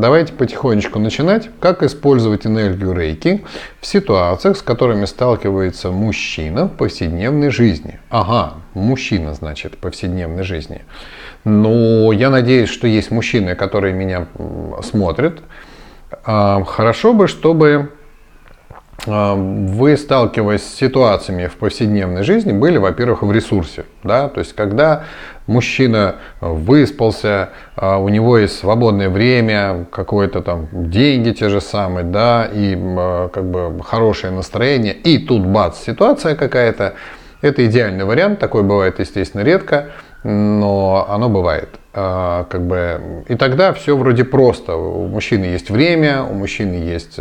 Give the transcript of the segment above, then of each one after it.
давайте потихонечку начинать, как использовать энергию рейки в ситуациях, с которыми сталкивается мужчина в повседневной жизни. Ага, мужчина, значит, в повседневной жизни. Но я надеюсь, что есть мужчины, которые меня смотрят. А, хорошо бы, чтобы вы, сталкиваясь с ситуациями в повседневной жизни, были, во-первых, в ресурсе. Да? То есть, когда мужчина выспался, а, у него есть свободное время, какое-то там деньги те же самые, да, и как бы хорошее настроение, и тут бац, ситуация какая-то, это идеальный вариант, такой бывает, естественно, редко, но оно бывает. Как бы, и тогда все вроде просто. У мужчины есть время, у мужчины есть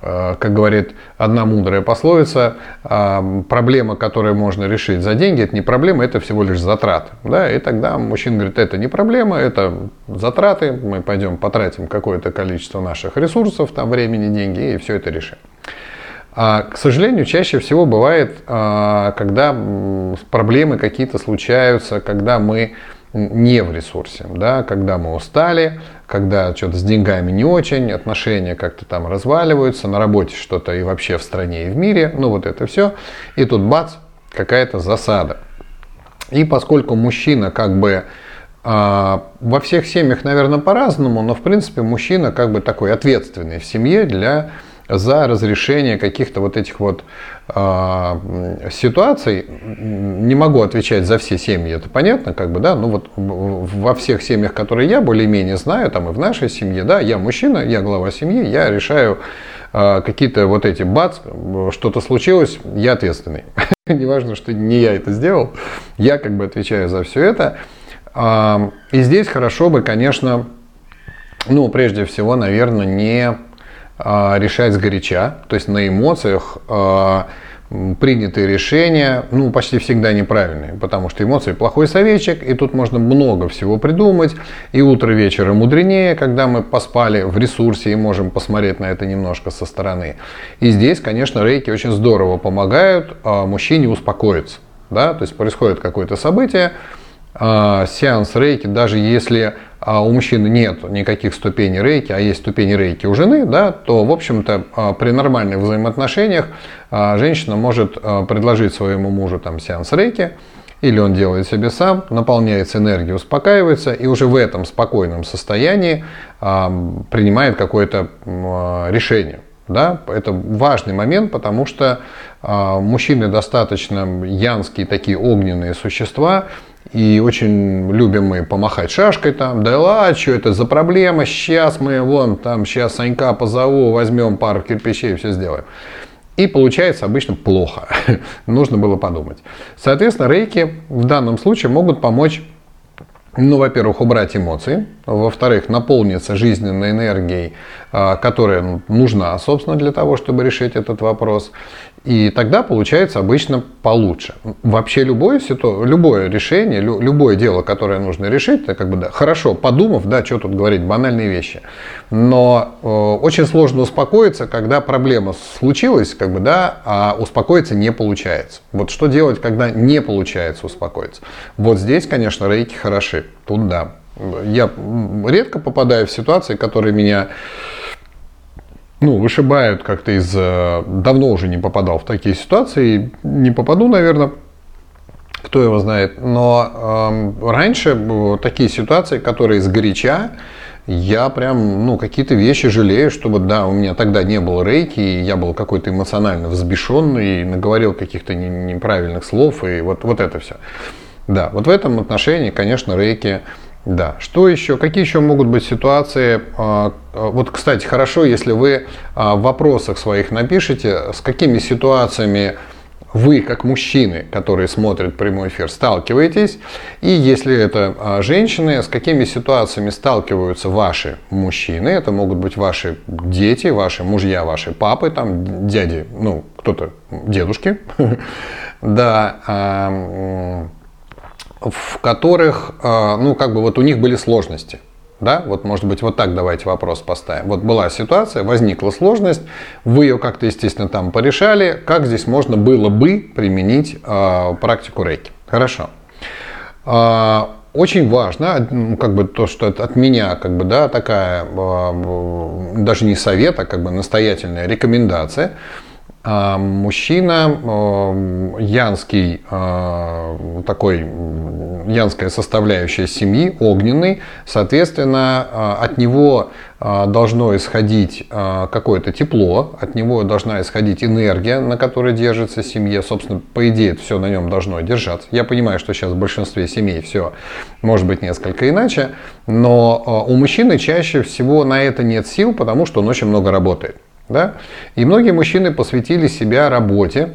как говорит одна мудрая пословица, э, проблема, которую можно решить за деньги, это не проблема, это всего лишь затраты. Да? И тогда мужчина говорит, это не проблема, это затраты, мы пойдем потратим какое-то количество наших ресурсов, там времени, деньги, и все это решим. А, к сожалению, чаще всего бывает, э, когда проблемы какие-то случаются, когда мы не в ресурсе, да, когда мы устали, когда что-то с деньгами не очень, отношения как-то там разваливаются, на работе что-то и вообще в стране и в мире, ну вот это все, и тут бац, какая-то засада. И поскольку мужчина как бы э, во всех семьях, наверное, по-разному, но в принципе мужчина как бы такой ответственный в семье для за разрешение каких-то вот этих вот э, ситуаций. Не могу отвечать за все семьи, это понятно, как бы, да, ну вот во всех семьях, которые я более-менее знаю, там и в нашей семье, да, я мужчина, я глава семьи, я решаю э, какие-то вот эти бац, что-то случилось, я ответственный. Неважно, что не я это сделал, я как бы отвечаю за все это. И здесь хорошо бы, конечно, ну, прежде всего, наверное, не а, решать сгоряча, то есть на эмоциях а, принятые решения, ну, почти всегда неправильные, потому что эмоции плохой советчик, и тут можно много всего придумать, и утро вечера мудренее, когда мы поспали в ресурсе и можем посмотреть на это немножко со стороны. И здесь, конечно, рейки очень здорово помогают а, мужчине успокоиться, да, то есть происходит какое-то событие, сеанс рейки, даже если а у мужчины нет никаких ступеней рейки, а есть ступени рейки у жены, да, то, в общем-то, а, при нормальных взаимоотношениях а, женщина может а, предложить своему мужу там сеанс рейки, или он делает себе сам, наполняется энергией, успокаивается, и уже в этом спокойном состоянии принимает какое-то решение. Да? Это важный момент, потому что мужчины достаточно янские, такие огненные существа, и очень любим мы помахать шашкой там, да ладно, что это за проблема, сейчас мы вон там, сейчас Санька позову, возьмем пару кирпичей и все сделаем. И получается обычно плохо. Нужно было подумать. Соответственно, рейки в данном случае могут помочь ну, во-первых, убрать эмоции, во-вторых, наполниться жизненной энергией, а, которая нужна, собственно, для того, чтобы решить этот вопрос. И тогда получается обычно получше. Вообще любое, ситу... любое решение, любое дело, которое нужно решить, это как бы да, хорошо, подумав, да, что тут говорить, банальные вещи. Но э, очень сложно успокоиться, когда проблема случилась, как бы, да, а успокоиться не получается. Вот что делать, когда не получается успокоиться? Вот здесь, конечно, рейки хороши. Тут да. Я редко попадаю в ситуации, которые меня ну, вышибают как-то из... Э, давно уже не попадал в такие ситуации, не попаду, наверное, кто его знает. Но э, раньше такие ситуации, которые из горяча, я прям, ну, какие-то вещи жалею, чтобы, да, у меня тогда не было рейки, и я был какой-то эмоционально взбешенный, и наговорил каких-то неправильных слов, и вот, вот это все. Да, вот в этом отношении, конечно, рейки да. Что еще? Какие еще могут быть ситуации? А, а, вот, кстати, хорошо, если вы а, в вопросах своих напишите, с какими ситуациями вы, как мужчины, которые смотрят прямой эфир, сталкиваетесь. И если это женщины, с какими ситуациями сталкиваются ваши мужчины. Это могут быть ваши дети, ваши мужья, ваши папы, там, дяди, ну, кто-то, дедушки. Да в которых, э, ну, как бы вот у них были сложности. Да, вот может быть вот так давайте вопрос поставим. Вот была ситуация, возникла сложность, вы ее как-то, естественно, там порешали. Как здесь можно было бы применить э, практику рейки? Хорошо. Э, очень важно, ну, как бы то, что от меня, как бы, да, такая, а, даже не совет, а как бы настоятельная рекомендация – а мужчина, э, янский, э, такой, янская составляющая семьи, огненный, соответственно, от него должно исходить какое-то тепло, от него должна исходить энергия, на которой держится семья. Собственно, по идее, все на нем должно держаться. Я понимаю, что сейчас в большинстве семей все может быть несколько иначе, но у мужчины чаще всего на это нет сил, потому что он очень много работает. Да? И многие мужчины посвятили себя работе,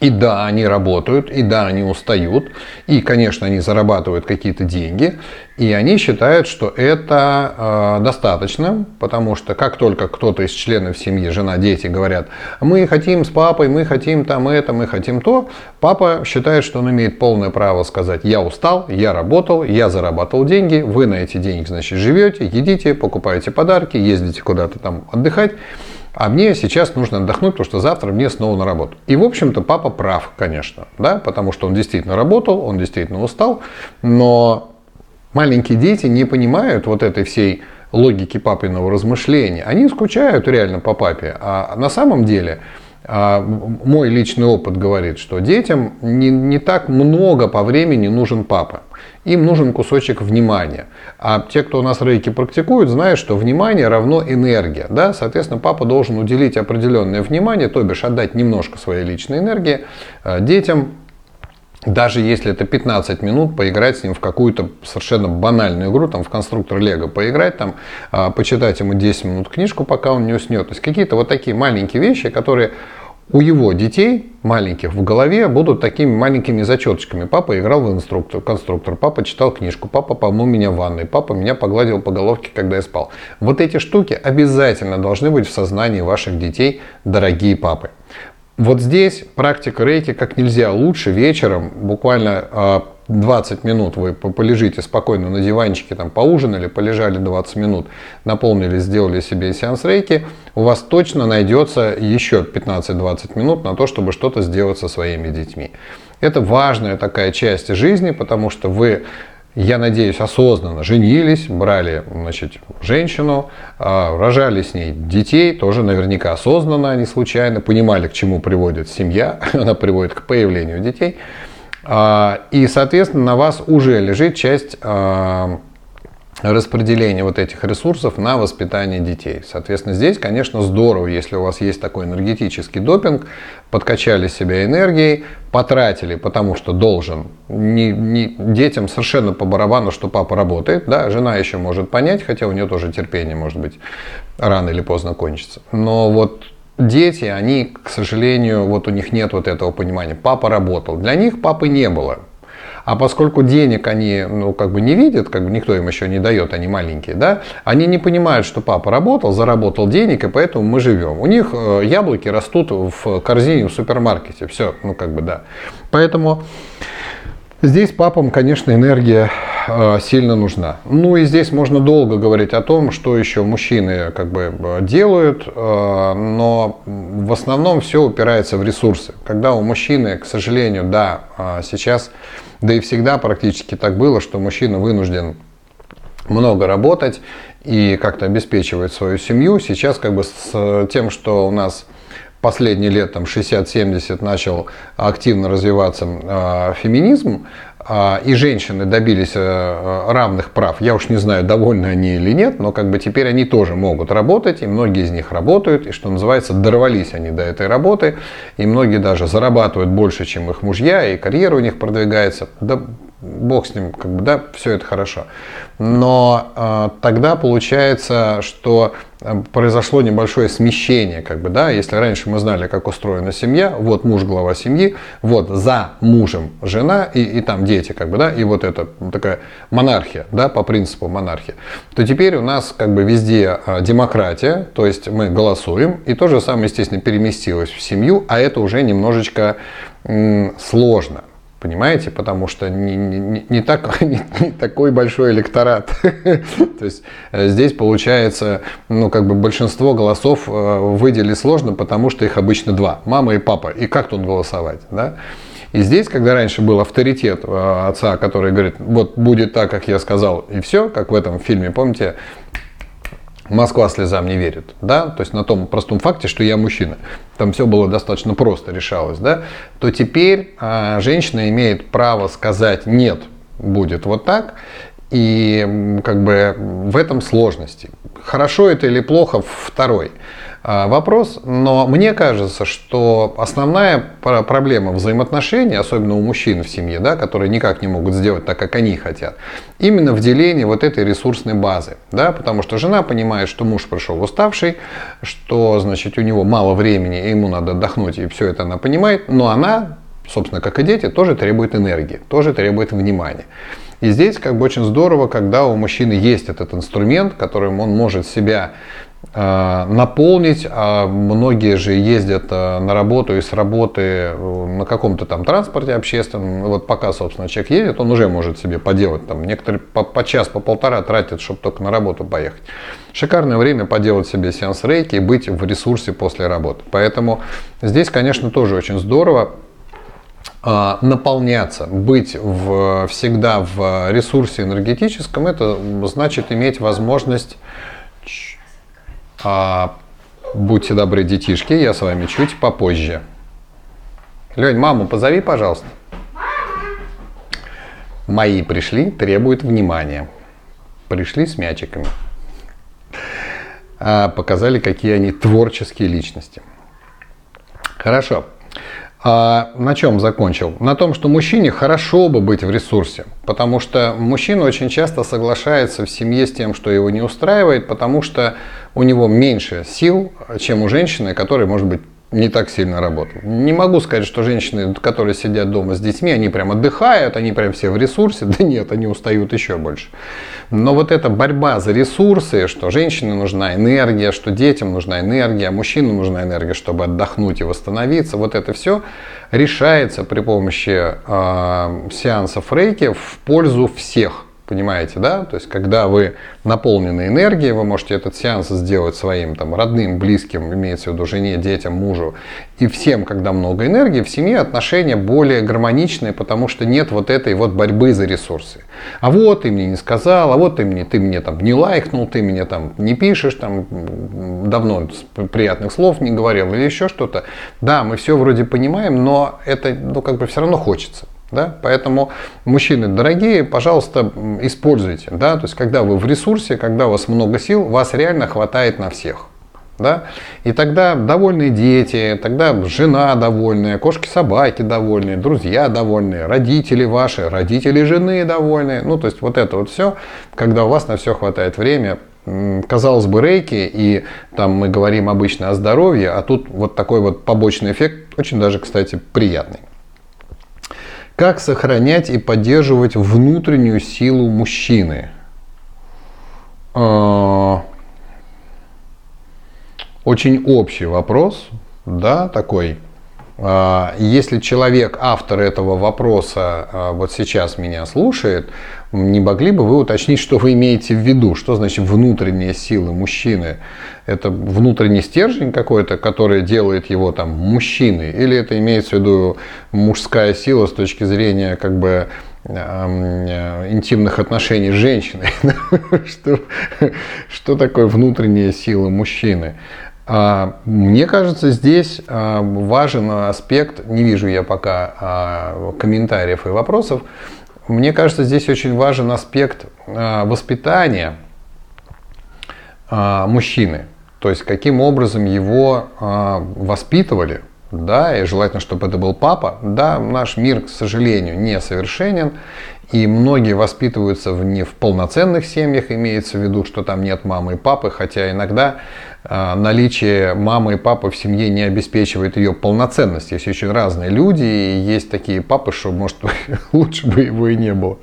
и да, они работают, и да, они устают, и, конечно, они зарабатывают какие-то деньги, и они считают, что это э, достаточно, потому что как только кто-то из членов семьи, жена, дети говорят, мы хотим с папой, мы хотим там это, мы хотим то, папа считает, что он имеет полное право сказать, я устал, я работал, я зарабатывал деньги, вы на эти деньги, значит, живете, едите, покупаете подарки, ездите куда-то там отдыхать, а мне сейчас нужно отдохнуть, потому что завтра мне снова на работу. И, в общем-то, папа прав, конечно, да, потому что он действительно работал, он действительно устал, но маленькие дети не понимают вот этой всей логики папиного размышления. Они скучают реально по папе, а на самом деле мой личный опыт говорит, что детям не, не так много по времени нужен папа. Им нужен кусочек внимания. А те, кто у нас рейки практикуют, знают, что внимание равно энергия. Да? Соответственно, папа должен уделить определенное внимание, то бишь отдать немножко своей личной энергии а, детям, даже если это 15 минут, поиграть с ним в какую-то совершенно банальную игру, там в конструктор Лего поиграть, там, а, почитать ему 10 минут книжку, пока он не уснет. То есть какие-то вот такие маленькие вещи, которые у его детей маленьких в голове будут такими маленькими зачеточками. Папа играл в инструктор, конструктор, папа читал книжку, папа помыл меня в ванной, папа меня погладил по головке, когда я спал. Вот эти штуки обязательно должны быть в сознании ваших детей, дорогие папы. Вот здесь практика рейки как нельзя лучше вечером, буквально 20 а, минут вы полежите спокойно на диванчике, там поужинали, полежали 20 минут, наполнили, сделали себе сеанс рейки, у вас точно найдется еще 15-20 минут на то, чтобы что-то сделать со своими детьми. Это важная такая часть жизни, потому что вы я надеюсь, осознанно женились, брали значит, женщину, а, рожали с ней детей, тоже наверняка осознанно, а не случайно, понимали, к чему приводит семья, она приводит к появлению детей. А, и, соответственно, на вас уже лежит часть а, распределение вот этих ресурсов на воспитание детей. Соответственно, здесь, конечно, здорово, если у вас есть такой энергетический допинг, подкачали себя энергией, потратили, потому что должен. Не, не, детям совершенно по барабану, что папа работает, да, жена еще может понять, хотя у нее тоже терпение, может быть, рано или поздно кончится. Но вот дети, они, к сожалению, вот у них нет вот этого понимания. Папа работал. Для них папы не было. А поскольку денег они, ну, как бы не видят, как бы никто им еще не дает, они маленькие, да, они не понимают, что папа работал, заработал денег, и поэтому мы живем. У них э, яблоки растут в корзине в супермаркете. Все, ну, как бы, да. Поэтому Здесь папам, конечно, энергия э, сильно нужна. Ну и здесь можно долго говорить о том, что еще мужчины как бы делают, э, но в основном все упирается в ресурсы. Когда у мужчины, к сожалению, да, сейчас да и всегда практически так было, что мужчина вынужден много работать и как-то обеспечивать свою семью. Сейчас как бы с тем, что у нас последние лет, там 60-70, начал активно развиваться э, феминизм, э, и женщины добились э, равных прав. Я уж не знаю, довольны они или нет, но как бы теперь они тоже могут работать, и многие из них работают, и что называется, дорвались они до этой работы, и многие даже зарабатывают больше, чем их мужья, и карьера у них продвигается. Да бог с ним, как бы, да, все это хорошо. Но э, тогда получается, что э, произошло небольшое смещение, как бы, да, если раньше мы знали, как устроена семья, вот муж глава семьи, вот за мужем жена и, и там дети, как бы, да, и вот это такая монархия, да, по принципу монархии, то теперь у нас как бы везде э, демократия, то есть мы голосуем, и то же самое, естественно, переместилось в семью, а это уже немножечко сложно. Понимаете? Потому что не, не, не, так, не, не такой большой электорат. То есть э, здесь получается, ну, как бы большинство голосов э, выделить сложно, потому что их обычно два. Мама и папа. И как тут голосовать? Да? И здесь, когда раньше был авторитет э, отца, который говорит, вот будет так, как я сказал, и все, как в этом фильме, помните, Москва слезам не верит, да, то есть на том простом факте, что я мужчина, там все было достаточно просто решалось, да, то теперь а, женщина имеет право сказать нет, будет вот так, и как бы в этом сложности. Хорошо это или плохо, второй. А, вопрос, но мне кажется, что основная проблема взаимоотношений, особенно у мужчин в семье, да, которые никак не могут сделать так, как они хотят, именно в делении вот этой ресурсной базы. Да, потому что жена понимает, что муж пришел уставший, что значит, у него мало времени, и ему надо отдохнуть, и все это она понимает, но она, собственно, как и дети, тоже требует энергии, тоже требует внимания. И здесь как бы очень здорово, когда у мужчины есть этот инструмент, которым он может себя Э, наполнить. А многие же ездят э, на работу и с работы э, на каком-то там транспорте общественном. Вот пока, собственно, человек едет, он уже может себе поделать. Там некоторые по, по час, по полтора тратят, чтобы только на работу поехать. Шикарное время поделать себе сеанс рейки и быть в ресурсе после работы. Поэтому здесь, конечно, тоже очень здорово наполняться, быть в, всегда в ресурсе энергетическом, это значит иметь возможность а, будьте добры, детишки, я с вами чуть попозже. Лень, маму позови, пожалуйста. Мои пришли, требуют внимания. Пришли с мячиками. А, показали, какие они творческие личности. Хорошо. А на чем закончил? На том, что мужчине хорошо бы быть в ресурсе, потому что мужчина очень часто соглашается в семье с тем, что его не устраивает, потому что у него меньше сил, чем у женщины, которая может быть не так сильно работают. Не могу сказать, что женщины, которые сидят дома с детьми, они прям отдыхают, они прям все в ресурсе. Да нет, они устают еще больше. Но вот эта борьба за ресурсы, что женщине нужна энергия, что детям нужна энергия, мужчинам нужна энергия, чтобы отдохнуть и восстановиться, вот это все решается при помощи э, сеансов рейки в пользу всех. Понимаете, да? То есть, когда вы наполнены энергией, вы можете этот сеанс сделать своим там, родным, близким, имеется в виду жене, детям, мужу. И всем, когда много энергии, в семье отношения более гармоничные, потому что нет вот этой вот борьбы за ресурсы. А вот ты мне не сказал, а вот ты мне, ты мне там не лайкнул, ты мне там не пишешь, там давно приятных слов не говорил или еще что-то. Да, мы все вроде понимаем, но это ну, как бы все равно хочется. Да? Поэтому, мужчины дорогие, пожалуйста, используйте. Да? То есть, когда вы в ресурсе, когда у вас много сил, вас реально хватает на всех. Да? И тогда довольные дети, тогда жена довольная, кошки-собаки довольные, друзья довольные, родители ваши, родители жены довольные. Ну, то есть вот это вот все, когда у вас на все хватает время, казалось бы, рейки, и там мы говорим обычно о здоровье, а тут вот такой вот побочный эффект, очень даже, кстати, приятный. Как сохранять и поддерживать внутреннюю силу мужчины? А, очень общий вопрос, да, такой. А, если человек, автор этого вопроса, а, вот сейчас меня слушает, не могли бы вы уточнить, что вы имеете в виду? Что значит внутренние силы мужчины? Это внутренний стержень какой-то, который делает его там мужчиной? Или это имеется в виду мужская сила с точки зрения как бы э, интимных отношений с женщиной? что, что такое внутренняя сила мужчины? А, мне кажется, здесь а, важен аспект, не вижу я пока а, комментариев и вопросов, мне кажется, здесь очень важен аспект воспитания мужчины. То есть, каким образом его воспитывали, да, и желательно, чтобы это был папа. Да, наш мир, к сожалению, несовершенен, и многие воспитываются в, не в полноценных семьях, имеется в виду, что там нет мамы и папы, хотя иногда э, наличие мамы и папы в семье не обеспечивает ее полноценность. Есть очень разные люди, и есть такие папы, что, может, лучше бы его и не было.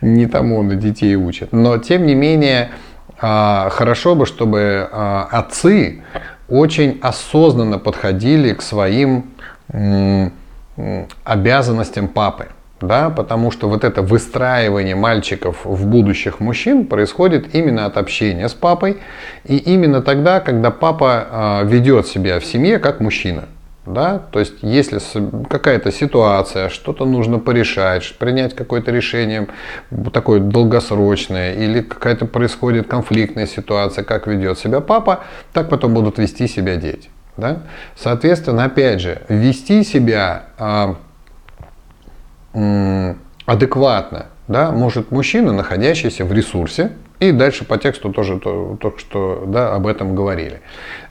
Не тому он и детей учит. Но, тем не менее, э, хорошо бы, чтобы э, отцы очень осознанно подходили к своим обязанностям папы да, потому что вот это выстраивание мальчиков в будущих мужчин происходит именно от общения с папой и именно тогда, когда папа э, ведет себя в семье как мужчина. Да? То есть, если какая-то ситуация, что-то нужно порешать, принять какое-то решение такое долгосрочное, или какая-то происходит конфликтная ситуация, как ведет себя папа, так потом будут вести себя дети. Да? Соответственно, опять же, вести себя а, адекватно да, может мужчина, находящийся в ресурсе, и дальше по тексту тоже то, что да, об этом говорили.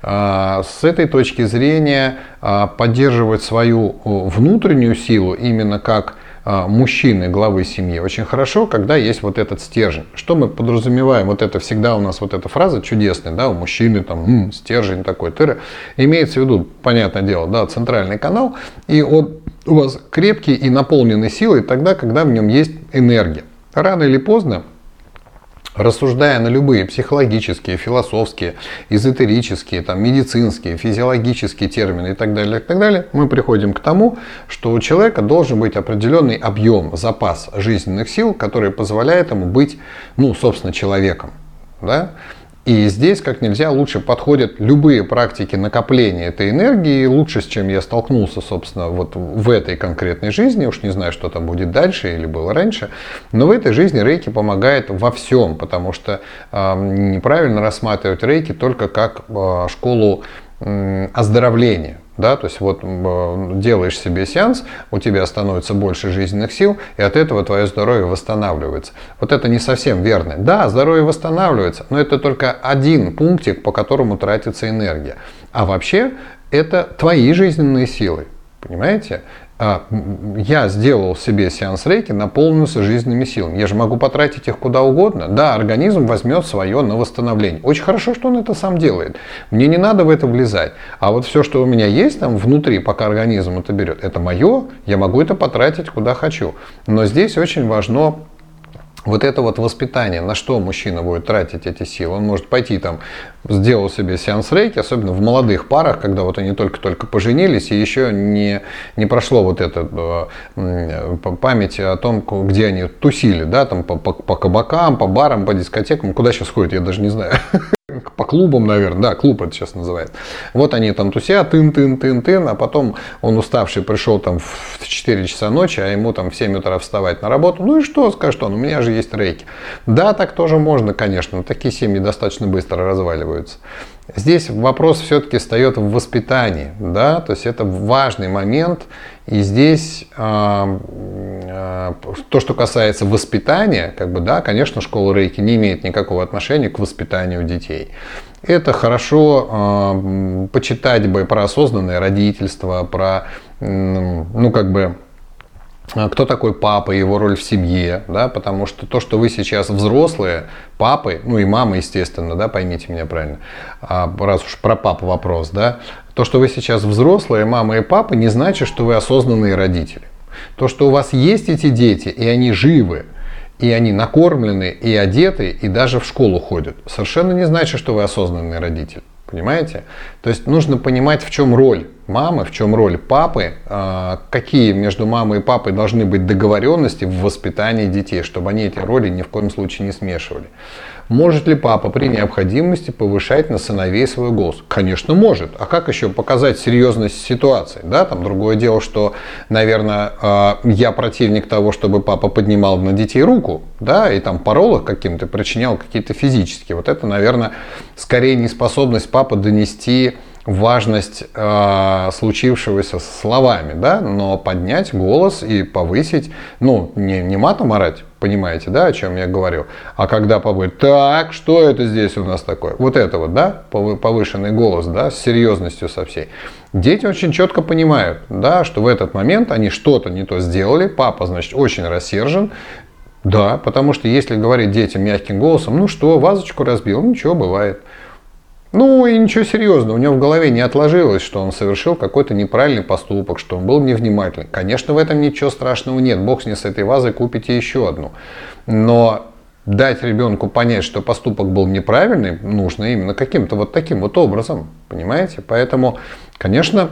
А, с этой точки зрения а, поддерживать свою внутреннюю силу именно как а, мужчины, главы семьи, очень хорошо, когда есть вот этот стержень. Что мы подразумеваем? Вот это всегда у нас вот эта фраза чудесная, да, у мужчины там м, стержень такой, тыры. Имеется в виду, понятное дело, да, центральный канал, и он у вас крепкий и наполненный силой тогда, когда в нем есть энергия. Рано или поздно рассуждая на любые психологические, философские, эзотерические, там, медицинские, физиологические термины и так далее, и так далее, мы приходим к тому, что у человека должен быть определенный объем, запас жизненных сил, который позволяет ему быть, ну, собственно, человеком. Да? И здесь как нельзя лучше подходят любые практики накопления этой энергии, лучше, с чем я столкнулся, собственно, вот в этой конкретной жизни, уж не знаю, что там будет дальше или было раньше, но в этой жизни рейки помогает во всем, потому что э, неправильно рассматривать рейки только как э, школу э, оздоровления да, то есть вот делаешь себе сеанс, у тебя становится больше жизненных сил, и от этого твое здоровье восстанавливается. Вот это не совсем верно. Да, здоровье восстанавливается, но это только один пунктик, по которому тратится энергия. А вообще это твои жизненные силы. Понимаете? А, я сделал себе сеанс рейки, наполнился жизненными силами. Я же могу потратить их куда угодно. Да, организм возьмет свое на восстановление. Очень хорошо, что он это сам делает. Мне не надо в это влезать. А вот все, что у меня есть там внутри, пока организм это берет, это мое, я могу это потратить куда хочу. Но здесь очень важно вот это вот воспитание, на что мужчина будет тратить эти силы. Он может пойти там, сделал себе сеанс рейки, особенно в молодых парах, когда вот они только-только поженились, и еще не, не прошло вот это э, память о том, где они тусили, да, там по, по, по кабакам, по барам, по дискотекам, куда сейчас ходят, я даже не знаю. по клубам, наверное, да, клуб это сейчас называют. Вот они там тусят, тын-тын-тын-тын, а потом он уставший пришел там в 4 часа ночи, а ему там в 7 утра вставать на работу. Ну и что, скажет он, у меня же есть рейки. Да, так тоже можно, конечно, но такие семьи достаточно быстро разваливаются. Здесь вопрос все-таки встает в воспитании, да, то есть это важный момент, и здесь э, то, что касается воспитания, как бы, да, конечно, школа рейки не имеет никакого отношения к воспитанию детей. Это хорошо э, почитать бы про осознанное родительство, про, ну, как бы, кто такой папа, его роль в семье, да, потому что то, что вы сейчас взрослые, папы, ну и мамы, естественно, да, поймите меня правильно, а, раз уж про папу вопрос, да, то, что вы сейчас взрослые, мама и папа, не значит, что вы осознанные родители. То, что у вас есть эти дети, и они живы, и они накормлены, и одеты, и даже в школу ходят, совершенно не значит, что вы осознанный родитель. Понимаете? То есть нужно понимать, в чем роль мамы, в чем роль папы, а, какие между мамой и папой должны быть договоренности в воспитании детей, чтобы они эти роли ни в коем случае не смешивали. Может ли папа при необходимости повышать на сыновей свой голос? Конечно, может. А как еще показать серьезность ситуации? Да, там другое дело, что, наверное, а, я противник того, чтобы папа поднимал на детей руку, да, и там порол их каким-то, причинял какие-то физические. Вот это, наверное, скорее неспособность папы донести важность э, случившегося словами, да, но поднять голос и повысить, ну, не, не матом орать, понимаете, да, о чем я говорю, а когда побыть, так, что это здесь у нас такое? Вот это вот, да, повышенный голос, да, с серьезностью со всей. Дети очень четко понимают, да, что в этот момент они что-то не то сделали, папа, значит, очень рассержен, да, потому что если говорить детям мягким голосом, ну что, вазочку разбил, ничего, бывает. Ну и ничего серьезного, у него в голове не отложилось, что он совершил какой-то неправильный поступок, что он был невнимательный. Конечно, в этом ничего страшного нет, бог с ней с этой вазой купите еще одну. Но дать ребенку понять, что поступок был неправильный, нужно именно каким-то вот таким вот образом, понимаете? Поэтому, конечно,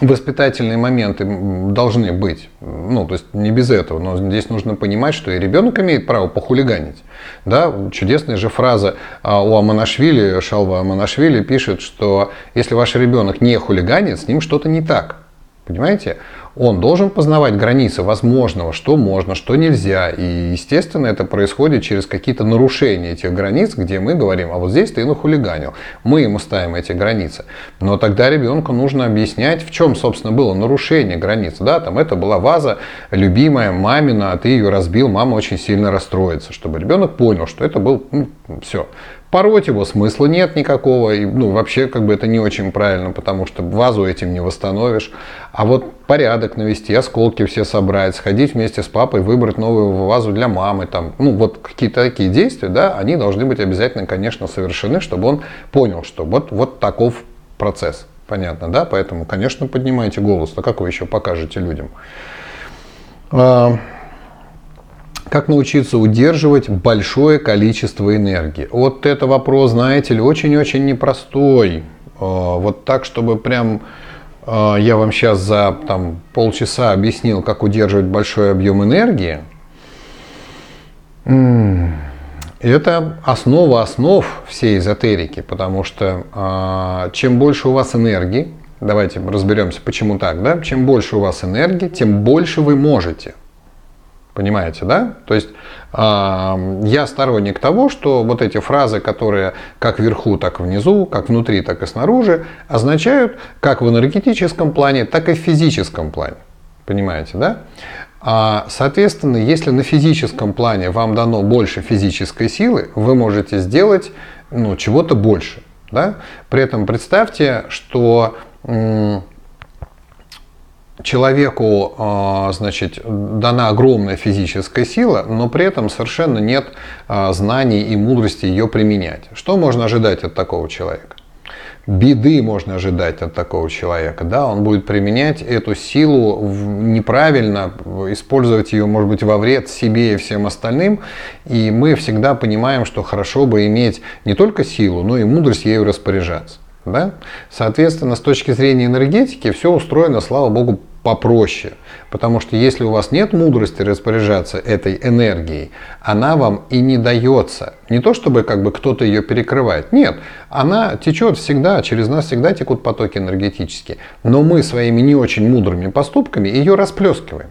воспитательные моменты должны быть. Ну, то есть не без этого. Но здесь нужно понимать, что и ребенок имеет право похулиганить. Да, чудесная же фраза а, у Аманашвили, Шалва Аманашвили пишет, что если ваш ребенок не хулиганит, с ним что-то не так. Понимаете? Он должен познавать границы возможного, что можно, что нельзя. И, естественно, это происходит через какие-то нарушения этих границ, где мы говорим, а вот здесь ты нахулиганил. Мы ему ставим эти границы. Но тогда ребенку нужно объяснять, в чем, собственно, было нарушение границ. Да, там это была ваза любимая, мамина, а ты ее разбил, мама очень сильно расстроится. Чтобы ребенок понял, что это был, ну, все, Пороть его смысла нет никакого, и, ну, вообще как бы это не очень правильно, потому что вазу этим не восстановишь. А вот порядок навести, осколки все собрать, сходить вместе с папой, выбрать новую вазу для мамы, там, ну, вот какие-то такие действия, да, они должны быть обязательно, конечно, совершены, чтобы он понял, что вот, вот таков процесс. Понятно, да? Поэтому, конечно, поднимайте голос. А как вы еще покажете людям? А, как научиться удерживать большое количество энергии? Вот это вопрос, знаете ли, очень-очень непростой. А, вот так, чтобы прям а, я вам сейчас за там, полчаса объяснил, как удерживать большой объем энергии. Это основа основ всей эзотерики, потому что э, чем больше у вас энергии, давайте разберемся, почему так, да? Чем больше у вас энергии, тем больше вы можете. Понимаете, да? То есть э, я сторонник того, что вот эти фразы, которые как вверху, так внизу, как внутри, так и снаружи, означают как в энергетическом плане, так и в физическом плане. Понимаете, да? А, соответственно, если на физическом плане вам дано больше физической силы, вы можете сделать ну, чего-то больше. Да? При этом представьте, что человеку а, значит, дана огромная физическая сила, но при этом совершенно нет а, знаний и мудрости ее применять. Что можно ожидать от такого человека? Беды можно ожидать от такого человека. Да? Он будет применять эту силу неправильно, использовать ее, может быть, во вред себе и всем остальным. И мы всегда понимаем, что хорошо бы иметь не только силу, но и мудрость ею распоряжаться. Да? Соответственно, с точки зрения энергетики все устроено, слава богу, попроще. Потому что если у вас нет мудрости распоряжаться этой энергией, она вам и не дается. Не то чтобы как бы кто-то ее перекрывает. Нет, она течет всегда, через нас всегда текут потоки энергетические. Но мы своими не очень мудрыми поступками ее расплескиваем.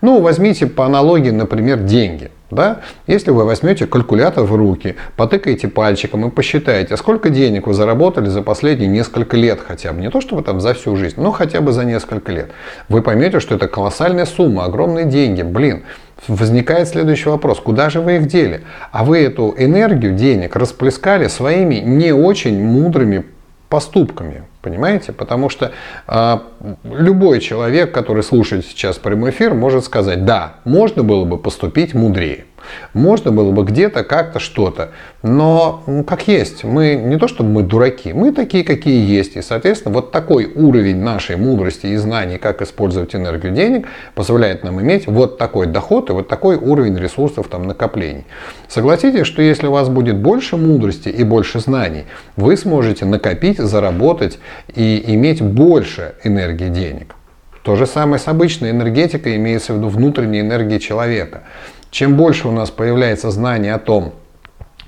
Ну, возьмите по аналогии, например, деньги. Да? Если вы возьмете калькулятор в руки, потыкаете пальчиком и посчитаете, сколько денег вы заработали за последние несколько лет хотя бы, не то чтобы там за всю жизнь, но хотя бы за несколько лет, вы поймете, что это колоссальная сумма, огромные деньги. Блин, возникает следующий вопрос, куда же вы их дели? А вы эту энергию денег расплескали своими не очень мудрыми поступками. Понимаете? Потому что э, любой человек, который слушает сейчас прямой эфир, может сказать, да, можно было бы поступить мудрее. Можно было бы где-то как-то что-то. Но ну, как есть, мы не то чтобы мы дураки, мы такие, какие есть. И, соответственно, вот такой уровень нашей мудрости и знаний, как использовать энергию денег, позволяет нам иметь вот такой доход и вот такой уровень ресурсов там накоплений. Согласитесь, что если у вас будет больше мудрости и больше знаний, вы сможете накопить, заработать и иметь больше энергии денег. То же самое с обычной энергетикой, имеется в виду внутренней энергии человека. Чем больше у нас появляется знание о том,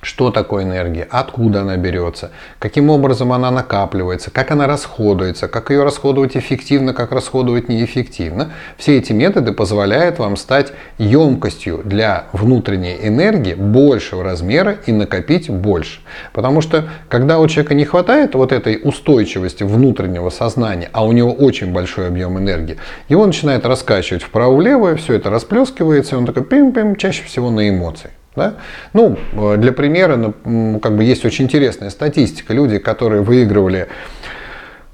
что такое энергия, откуда она берется, каким образом она накапливается, как она расходуется, как ее расходовать эффективно, как расходовать неэффективно. Все эти методы позволяют вам стать емкостью для внутренней энергии большего размера и накопить больше. Потому что когда у человека не хватает вот этой устойчивости внутреннего сознания, а у него очень большой объем энергии, его начинает раскачивать вправо-влево, все это расплескивается, и он такой пим-пим, чаще всего на эмоции. Да? Ну, э, для примера, ну, как бы есть очень интересная статистика. Люди, которые выигрывали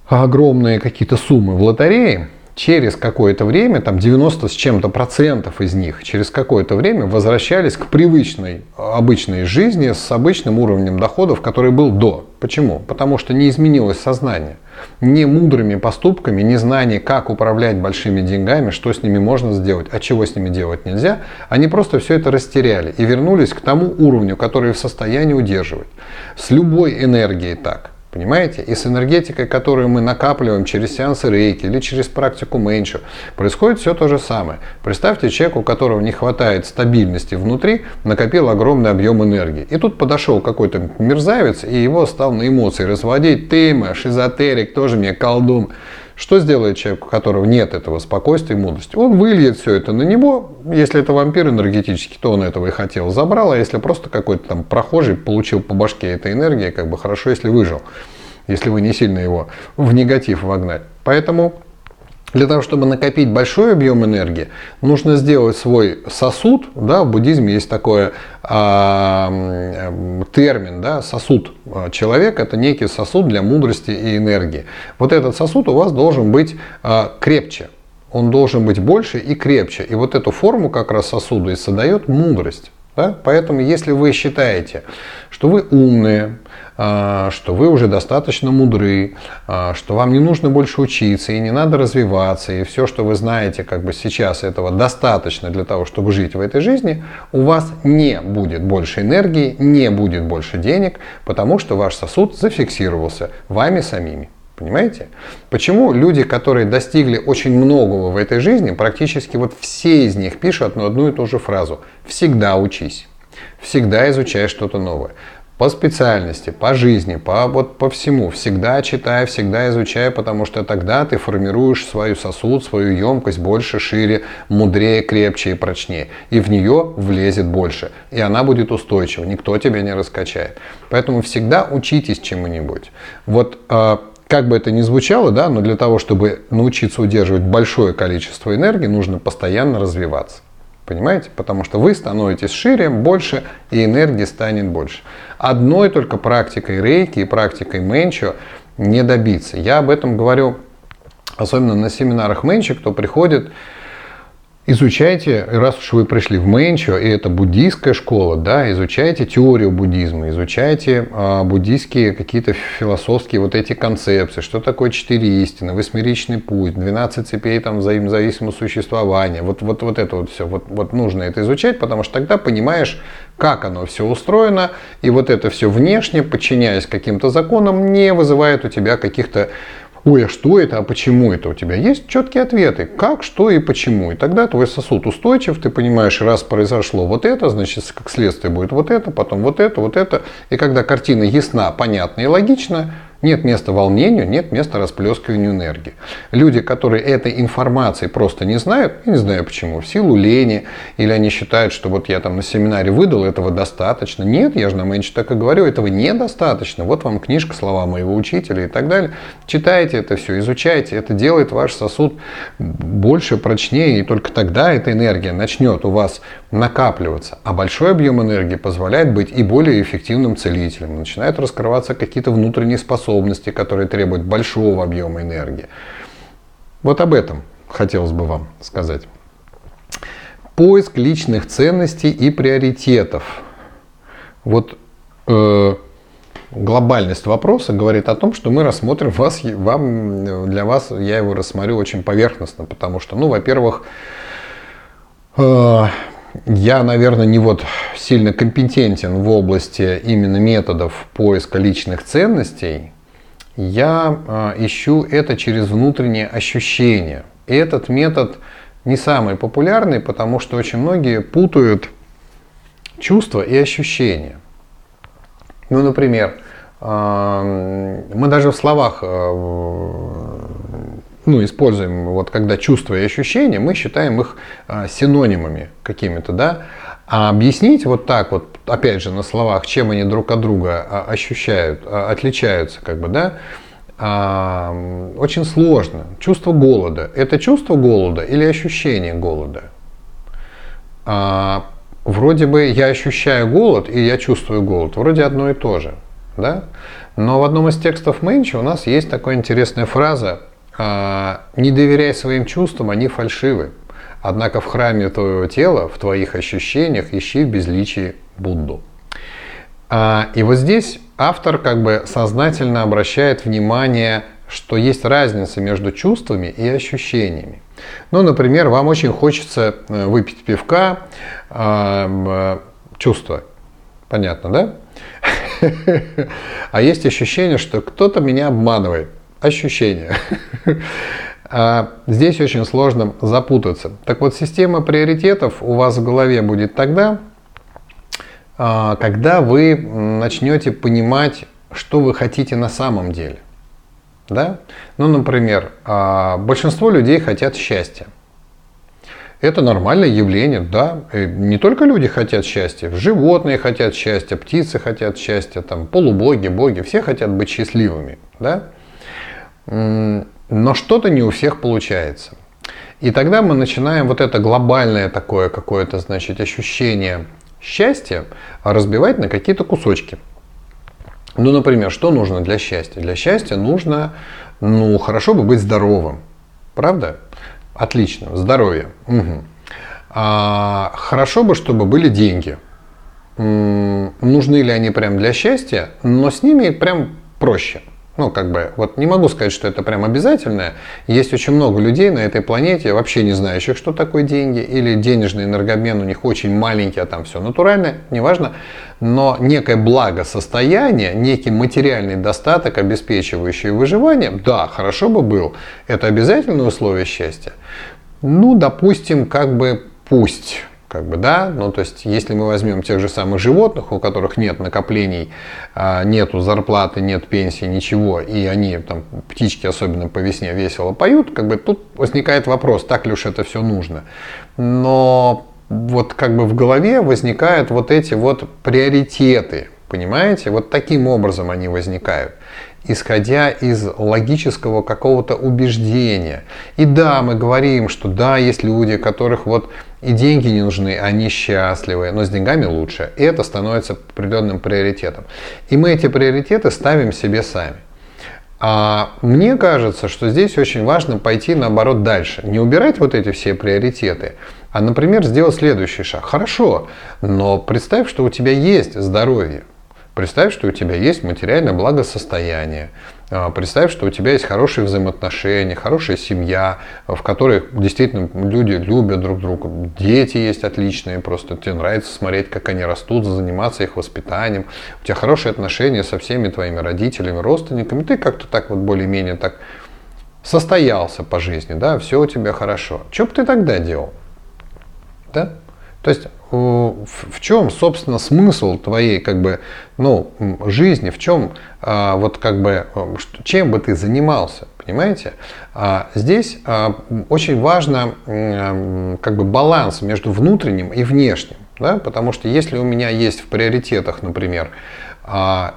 огромные какие-то суммы в лотерее, через какое-то время, там 90 с чем-то процентов из них, через какое-то время возвращались к привычной, обычной жизни с обычным уровнем доходов, который был до. Почему? Потому что не изменилось сознание. Не мудрыми поступками, не знание, как управлять большими деньгами, что с ними можно сделать, а чего с ними делать нельзя, они просто все это растеряли и вернулись к тому уровню, который в состоянии удерживать. С любой энергией так. Понимаете? И с энергетикой, которую мы накапливаем через сеансы рейки или через практику меньше, происходит все то же самое. Представьте, человек, у которого не хватает стабильности внутри, накопил огромный объем энергии. И тут подошел какой-то мерзавец, и его стал на эмоции разводить. Ты, Маш, эзотерик, тоже мне колдун. Что сделает человек, у которого нет этого спокойствия и мудрости? Он выльет все это на него. Если это вампир энергетический, то он этого и хотел, забрал. А если просто какой-то там прохожий получил по башке этой энергии, как бы хорошо, если выжил. Если вы не сильно его в негатив вогнать. Поэтому для того, чтобы накопить большой объем энергии, нужно сделать свой сосуд. Да, в буддизме есть такой а, термин, да, сосуд человека. Это некий сосуд для мудрости и энергии. Вот этот сосуд у вас должен быть а, крепче. Он должен быть больше и крепче. И вот эту форму как раз сосуда и создает мудрость. Да? Поэтому, если вы считаете, что вы умные, а, что вы уже достаточно мудры, а, что вам не нужно больше учиться и не надо развиваться, и все, что вы знаете как бы сейчас этого достаточно для того, чтобы жить в этой жизни, у вас не будет больше энергии, не будет больше денег, потому что ваш сосуд зафиксировался вами самими. Понимаете? Почему люди, которые достигли очень многого в этой жизни, практически вот все из них пишут одну, одну и ту же фразу. Всегда учись. Всегда изучай что-то новое. По специальности, по жизни, по, вот, по всему. Всегда читай, всегда изучай, потому что тогда ты формируешь свою сосуд, свою емкость больше, шире, мудрее, крепче и прочнее. И в нее влезет больше. И она будет устойчива. Никто тебя не раскачает. Поэтому всегда учитесь чему-нибудь. Вот а, как бы это ни звучало, да, но для того, чтобы научиться удерживать большое количество энергии, нужно постоянно развиваться. Понимаете? Потому что вы становитесь шире, больше, и энергии станет больше. Одной только практикой рейки и практикой менчо не добиться. Я об этом говорю особенно на семинарах менчо, кто приходит, Изучайте, раз уж вы пришли в Мэнчо, и это буддийская школа, да, изучайте теорию буддизма, изучайте а, буддийские какие-то философские вот эти концепции, что такое четыре истины, восьмеричный путь, 12 цепей там взаимозависимого существования, вот, вот, вот это вот все, вот, вот нужно это изучать, потому что тогда понимаешь, как оно все устроено, и вот это все внешне, подчиняясь каким-то законам, не вызывает у тебя каких-то ой, а что это, а почему это у тебя? Есть четкие ответы, как, что и почему. И тогда твой сосуд устойчив, ты понимаешь, раз произошло вот это, значит, как следствие будет вот это, потом вот это, вот это. И когда картина ясна, понятна и логична, нет места волнению, нет места расплескиванию энергии. Люди, которые этой информации просто не знают, я не знаю почему, в силу лени, или они считают, что вот я там на семинаре выдал, этого достаточно. Нет, я же на меньше так и говорю, этого недостаточно. Вот вам книжка, слова моего учителя и так далее. Читайте это все, изучайте. Это делает ваш сосуд больше, прочнее, и только тогда эта энергия начнет у вас накапливаться. А большой объем энергии позволяет быть и более эффективным целителем. Начинают раскрываться какие-то внутренние способности способности, которые требуют большого объема энергии. Вот об этом хотелось бы вам сказать. Поиск личных ценностей и приоритетов. Вот э, глобальность вопроса говорит о том, что мы рассмотрим вас, вам, для вас, я его рассмотрю очень поверхностно, потому что, ну, во-первых, э, я, наверное, не вот сильно компетентен в области именно методов поиска личных ценностей, я а, ищу это через внутреннее ощущение. И этот метод не самый популярный, потому что очень многие путают чувства и ощущения. Ну, например, а, мы даже в словах а, ну, используем, вот когда чувства и ощущения, мы считаем их синонимами какими-то, да, а объяснить вот так вот, опять же, на словах, чем они друг от друга а, ощущают, а, отличаются, как бы, да, а, очень сложно. Чувство голода. Это чувство голода или ощущение голода? Вроде бы я ощущаю голод и я чувствую голод. Вроде одно и то же. Да? Но в одном из текстов Мэнча у нас есть такая интересная фраза «Не доверяй своим чувствам, они фальшивы». Однако в храме твоего тела, в твоих ощущениях ищи в безличии Будду. А, и вот здесь автор как бы сознательно обращает внимание, что есть разница между чувствами и ощущениями. Ну, например, вам очень хочется э, выпить пивка, а, чувство. Понятно, да? А есть ощущение, что кто-то меня обманывает. Ощущение. А здесь очень сложно запутаться. Так вот, система приоритетов у вас в голове будет тогда, а, когда вы начнете понимать, что вы хотите на самом деле. Да? Ну, например, а, большинство людей хотят счастья. Это нормальное явление, да. И не только люди хотят счастья, животные хотят счастья, птицы хотят счастья, там, полубоги, боги, все хотят быть счастливыми, да. Но что-то не у всех получается. И тогда мы начинаем вот это глобальное такое какое-то, значит, ощущение счастья разбивать на какие-то кусочки. Ну, например, что нужно для счастья? Для счастья нужно, ну, хорошо бы быть здоровым. Правда? Отлично. Здоровье. Угу. А, хорошо бы, чтобы были деньги. М-м, нужны ли они прям для счастья? Но с ними прям проще. Ну, как бы, вот не могу сказать, что это прям обязательное. Есть очень много людей на этой планете, вообще не знающих, что такое деньги, или денежный энергообмен у них очень маленький, а там все натуральное, неважно. Но некое благосостояние, некий материальный достаток, обеспечивающий выживание, да, хорошо бы был. Это обязательное условие счастья. Ну, допустим, как бы пусть как бы, да, ну, то есть, если мы возьмем тех же самых животных, у которых нет накоплений, а, нету зарплаты, нет пенсии, ничего, и они, там, птички, особенно по весне, весело поют, как бы, тут возникает вопрос, так ли уж это все нужно. Но вот как бы в голове возникают вот эти вот приоритеты, понимаете? Вот таким образом они возникают исходя из логического какого-то убеждения. И да, мы говорим, что да, есть люди, которых вот и деньги не нужны, они счастливы, но с деньгами лучше. И это становится определенным приоритетом. И мы эти приоритеты ставим себе сами. А мне кажется, что здесь очень важно пойти наоборот дальше. Не убирать вот эти все приоритеты, а, например, сделать следующий шаг. Хорошо, но представь, что у тебя есть здоровье. Представь, что у тебя есть материальное благосостояние. А, представь, что у тебя есть хорошие взаимоотношения, хорошая семья, в которой действительно люди любят друг друга. Дети есть отличные, просто тебе нравится смотреть, как они растут, заниматься их воспитанием. У тебя хорошие отношения со всеми твоими родителями, родственниками. Ты как-то так вот более-менее так состоялся по жизни, да, все у тебя хорошо. Что бы ты тогда делал? Да? То есть в чем, собственно, смысл твоей как бы, ну, жизни, в чем а, вот как бы, чем бы ты занимался, понимаете? А, здесь а, очень важно как бы баланс между внутренним и внешним, да? потому что если у меня есть в приоритетах, например,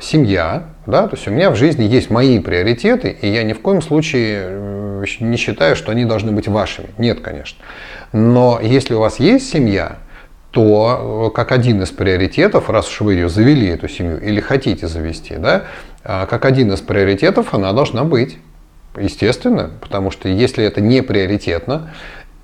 семья, да, то есть у меня в жизни есть мои приоритеты, и я ни в коем случае э, не считаю, что они должны быть вашими. Нет, конечно. Но если у вас есть семья, то э, как один из приоритетов, раз уж вы ее завели, эту семью, или хотите завести, да, а, как один из приоритетов она должна быть. Естественно, потому что если это не приоритетно,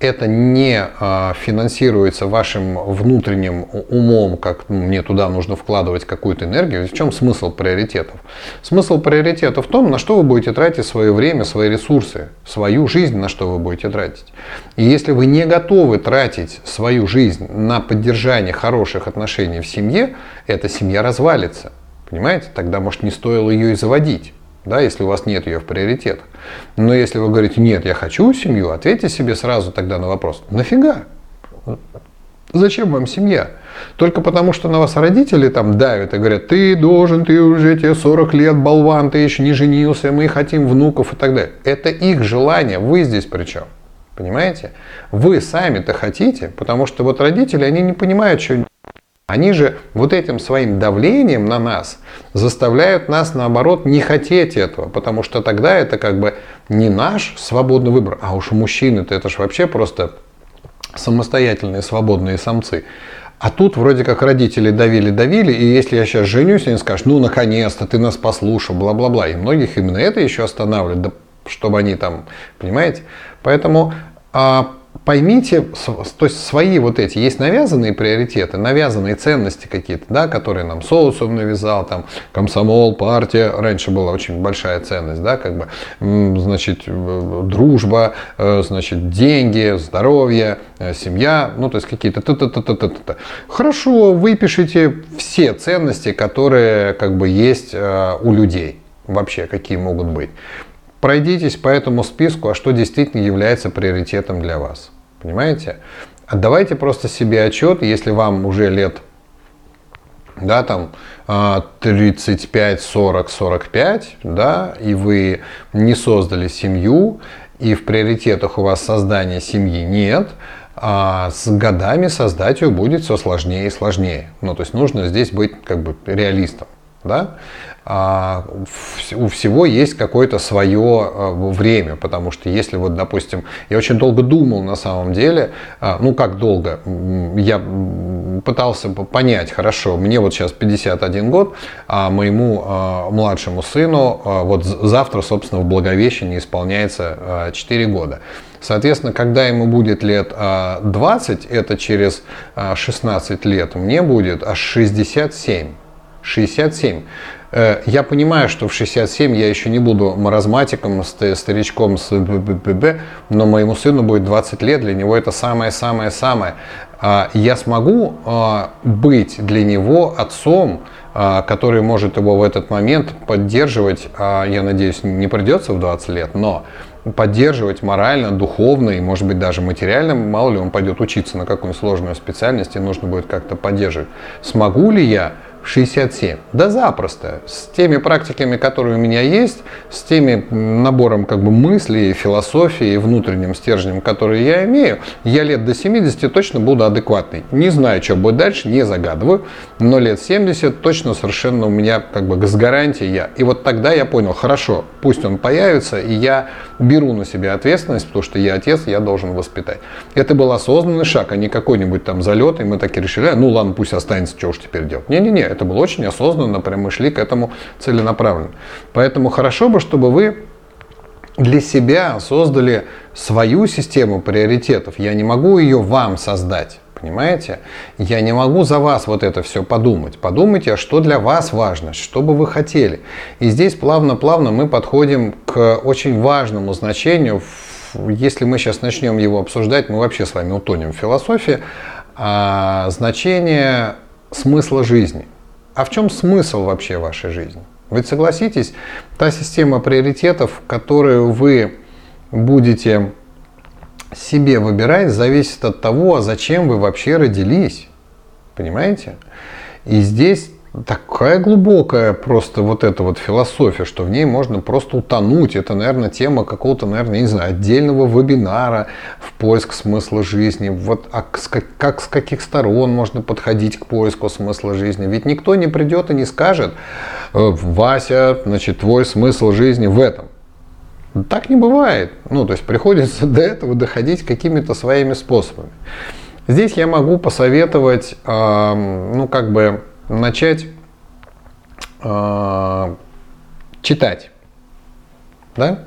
это не а, финансируется вашим внутренним умом, как ну, мне туда нужно вкладывать какую-то энергию, в чем смысл приоритетов? Смысл приоритетов в том, на что вы будете тратить свое время, свои ресурсы, свою жизнь, на что вы будете тратить. И если вы не готовы тратить свою жизнь на поддержание хороших отношений в семье, эта семья развалится. Понимаете? Тогда, может, не стоило ее и заводить да, если у вас нет ее в приоритетах. Но если вы говорите, нет, я хочу семью, ответьте себе сразу тогда на вопрос, нафига? Зачем вам семья? Только потому, что на вас родители там давят и говорят, ты должен, ты уже тебе 40 лет, болван, ты еще не женился, мы хотим внуков и так далее. Это их желание, вы здесь при чем? Понимаете? Вы сами-то хотите, потому что вот родители, они не понимают, что они же вот этим своим давлением на нас заставляют нас, наоборот, не хотеть этого, потому что тогда это как бы не наш свободный выбор, а уж мужчины-то это же вообще просто самостоятельные свободные самцы. А тут вроде как родители давили-давили, и если я сейчас женюсь, они скажут, ну наконец-то ты нас послушал, бла-бла-бла. И многих именно это еще останавливает, чтобы они там, понимаете? Поэтому а, поймите, то есть свои вот эти, есть навязанные приоритеты, навязанные ценности какие-то, да, которые нам социум навязал, там, комсомол, партия, раньше была очень большая ценность, да, как бы, значит, э, дружба, э, значит, деньги, здоровье, э, семья, ну, то есть какие-то т-т-т-т-т-т. Хорошо, выпишите все ценности, которые, как бы, есть у людей вообще, какие могут быть. Пройдитесь по этому списку, а что действительно является приоритетом для вас. Понимаете? Отдавайте просто себе отчет, если вам уже лет да, там 35, 40, 45, да, и вы не создали семью, и в приоритетах у вас создания семьи нет, а с годами создать ее будет все сложнее и сложнее. Ну, то есть нужно здесь быть как бы реалистом. Да? А, у всего есть какое-то свое а, время, потому что если вот, допустим, я очень долго думал на самом деле, а, ну как долго, я пытался понять, хорошо, мне вот сейчас 51 год, а моему младшему сыну вот завтра, собственно, в Благовещении исполняется 4 года. Соответственно, когда ему будет лет 20, это через 16 лет, мне будет аж 67. 67. Э, я понимаю, что в 67 я еще не буду маразматиком, старичком с БББ, но моему сыну будет 20 лет, для него это самое-самое-самое. А, я смогу а, быть для него отцом, а, который может его в этот момент поддерживать, я надеюсь, не придется в 20 лет, но поддерживать морально, духовно и, может быть, даже материально, мало ли он пойдет учиться на какую-нибудь сложную специальность, и нужно будет как-то поддерживать. Смогу ли я 67. Да запросто. С теми практиками, которые у меня есть, с теми набором как бы мыслей, философии, внутренним стержнем, которые я имею, я лет до 70 точно буду адекватный. Не знаю, что будет дальше, не загадываю, но лет 70 точно совершенно у меня как бы с гарантией я. И вот тогда я понял, хорошо, пусть он появится, и я беру на себя ответственность, потому что я отец, я должен воспитать. Это был осознанный шаг, а не какой-нибудь там залет, и мы так и решили, ну ладно, пусть останется, что уж теперь делать. Не-не-не, это было очень осознанно, прям мы шли к этому целенаправленно. Поэтому хорошо бы, чтобы вы для себя создали свою систему приоритетов. Я не могу ее вам создать. Понимаете? Я не могу за вас вот это все подумать. Подумайте, а что для вас важно, что бы вы хотели. И здесь плавно-плавно мы подходим к очень важному значению. Если мы сейчас начнем его обсуждать, мы вообще с вами утонем в философии. А, значение смысла жизни. А в чем смысл вообще вашей жизни? Ведь согласитесь, та система приоритетов, которую вы будете себе выбирать, зависит от того, а зачем вы вообще родились. Понимаете? И здесь такая глубокая просто вот эта вот философия, что в ней можно просто утонуть. Это, наверное, тема какого-то, наверное, не знаю, отдельного вебинара в поиск смысла жизни. Вот а с, как, как, с каких сторон можно подходить к поиску смысла жизни. Ведь никто не придет и не скажет, «Э, Вася, значит, твой смысл жизни в этом. Так не бывает. Ну, то есть приходится до этого доходить какими-то своими способами. Здесь я могу посоветовать, э, ну, как бы, начать э, читать. Да?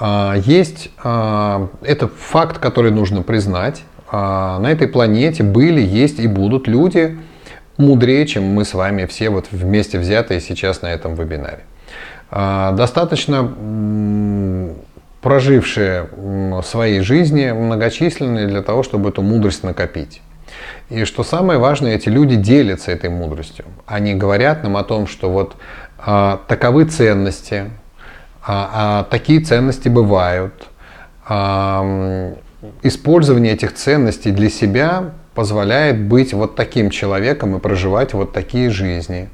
Э, есть э, это факт, который нужно признать. Э, на этой планете были, есть и будут люди мудрее, чем мы с вами все вот вместе взятые сейчас на этом вебинаре. Э, достаточно прожившие свои жизни многочисленные для того, чтобы эту мудрость накопить. И что самое важное, эти люди делятся этой мудростью. Они говорят нам о том, что вот а, таковы ценности, а, а, такие ценности бывают. А, использование этих ценностей для себя позволяет быть вот таким человеком и проживать вот такие жизни.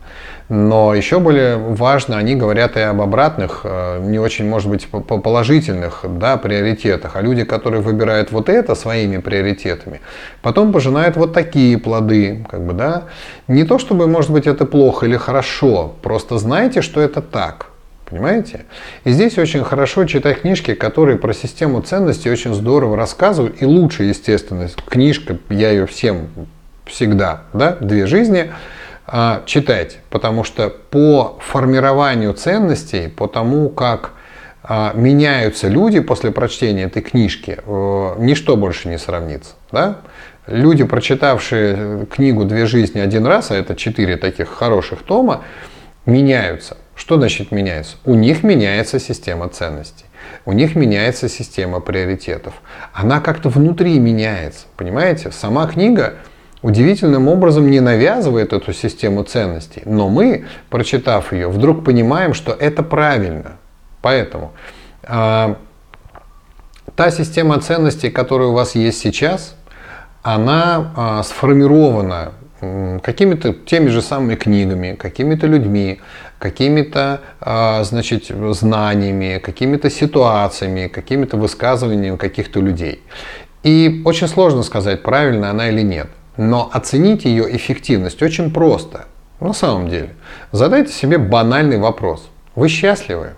Но еще более важно, они говорят и об обратных, э, не очень, может быть, положительных да, приоритетах. А люди, которые выбирают вот это своими приоритетами, потом пожинают вот такие плоды. Как бы, да? Не то, чтобы, может быть, это плохо или хорошо, просто знайте, что это так. Понимаете? И здесь очень хорошо читать книжки, которые про систему ценностей очень здорово рассказывают. И лучше, естественно, книжка, я ее всем всегда, да, «Две жизни», а, читать, потому что по формированию ценностей, по тому, как а, меняются люди после прочтения этой книжки, э, ничто больше не сравнится. Да? Люди, прочитавшие книгу «Две жизни один раз», а это четыре таких хороших тома, меняются. Что значит меняются? У них меняется система ценностей. У них меняется система приоритетов. Она как-то внутри меняется. Понимаете? Сама книга удивительным образом не навязывает эту систему ценностей. Но мы, прочитав ее, вдруг понимаем, что это правильно. Поэтому э, та система ценностей, которая у вас есть сейчас, она э, сформирована какими-то теми же самыми книгами, какими-то людьми, какими-то э, значит, знаниями, какими-то ситуациями, какими-то высказываниями каких-то людей. И очень сложно сказать, правильно она или нет. Но оценить ее эффективность очень просто. На самом деле. Задайте себе банальный вопрос. Вы счастливы?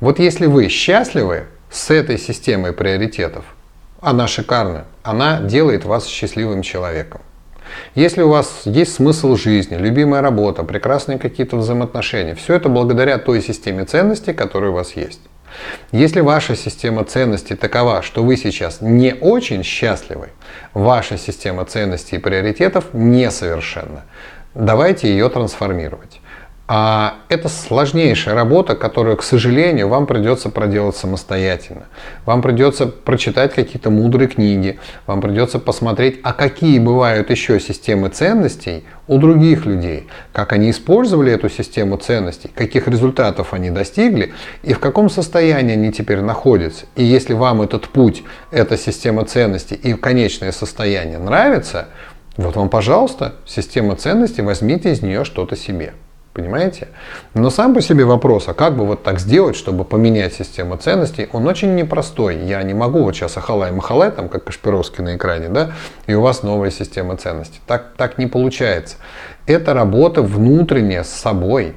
Вот если вы счастливы с этой системой приоритетов, она шикарна, она делает вас счастливым человеком. Если у вас есть смысл жизни, любимая работа, прекрасные какие-то взаимоотношения, все это благодаря той системе ценностей, которая у вас есть. Если ваша система ценностей такова, что вы сейчас не очень счастливы, ваша система ценностей и приоритетов несовершенна, давайте ее трансформировать. А это сложнейшая работа, которую, к сожалению, вам придется проделать самостоятельно. Вам придется прочитать какие-то мудрые книги, вам придется посмотреть, а какие бывают еще системы ценностей у других людей, как они использовали эту систему ценностей, каких результатов они достигли и в каком состоянии они теперь находятся. И если вам этот путь, эта система ценностей и конечное состояние нравится, вот вам, пожалуйста, система ценностей, возьмите из нее что-то себе. Понимаете? Но сам по себе вопрос, а как бы вот так сделать, чтобы поменять систему ценностей, он очень непростой. Я не могу вот сейчас ахалай-махалай, там, как Кашпировский на экране, да, и у вас новая система ценностей. Так, так не получается. Это работа внутренняя с собой.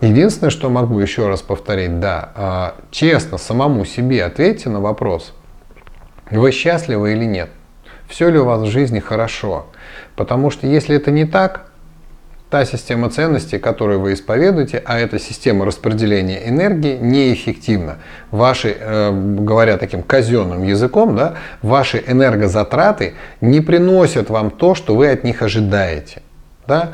Единственное, что могу еще раз повторить, да, а, честно самому себе ответьте на вопрос, вы счастливы или нет? Все ли у вас в жизни хорошо? Потому что если это не так, та система ценностей, которую вы исповедуете, а эта система распределения энергии неэффективна. Ваши, э, говоря таким казенным языком, да, ваши энергозатраты не приносят вам то, что вы от них ожидаете. Да?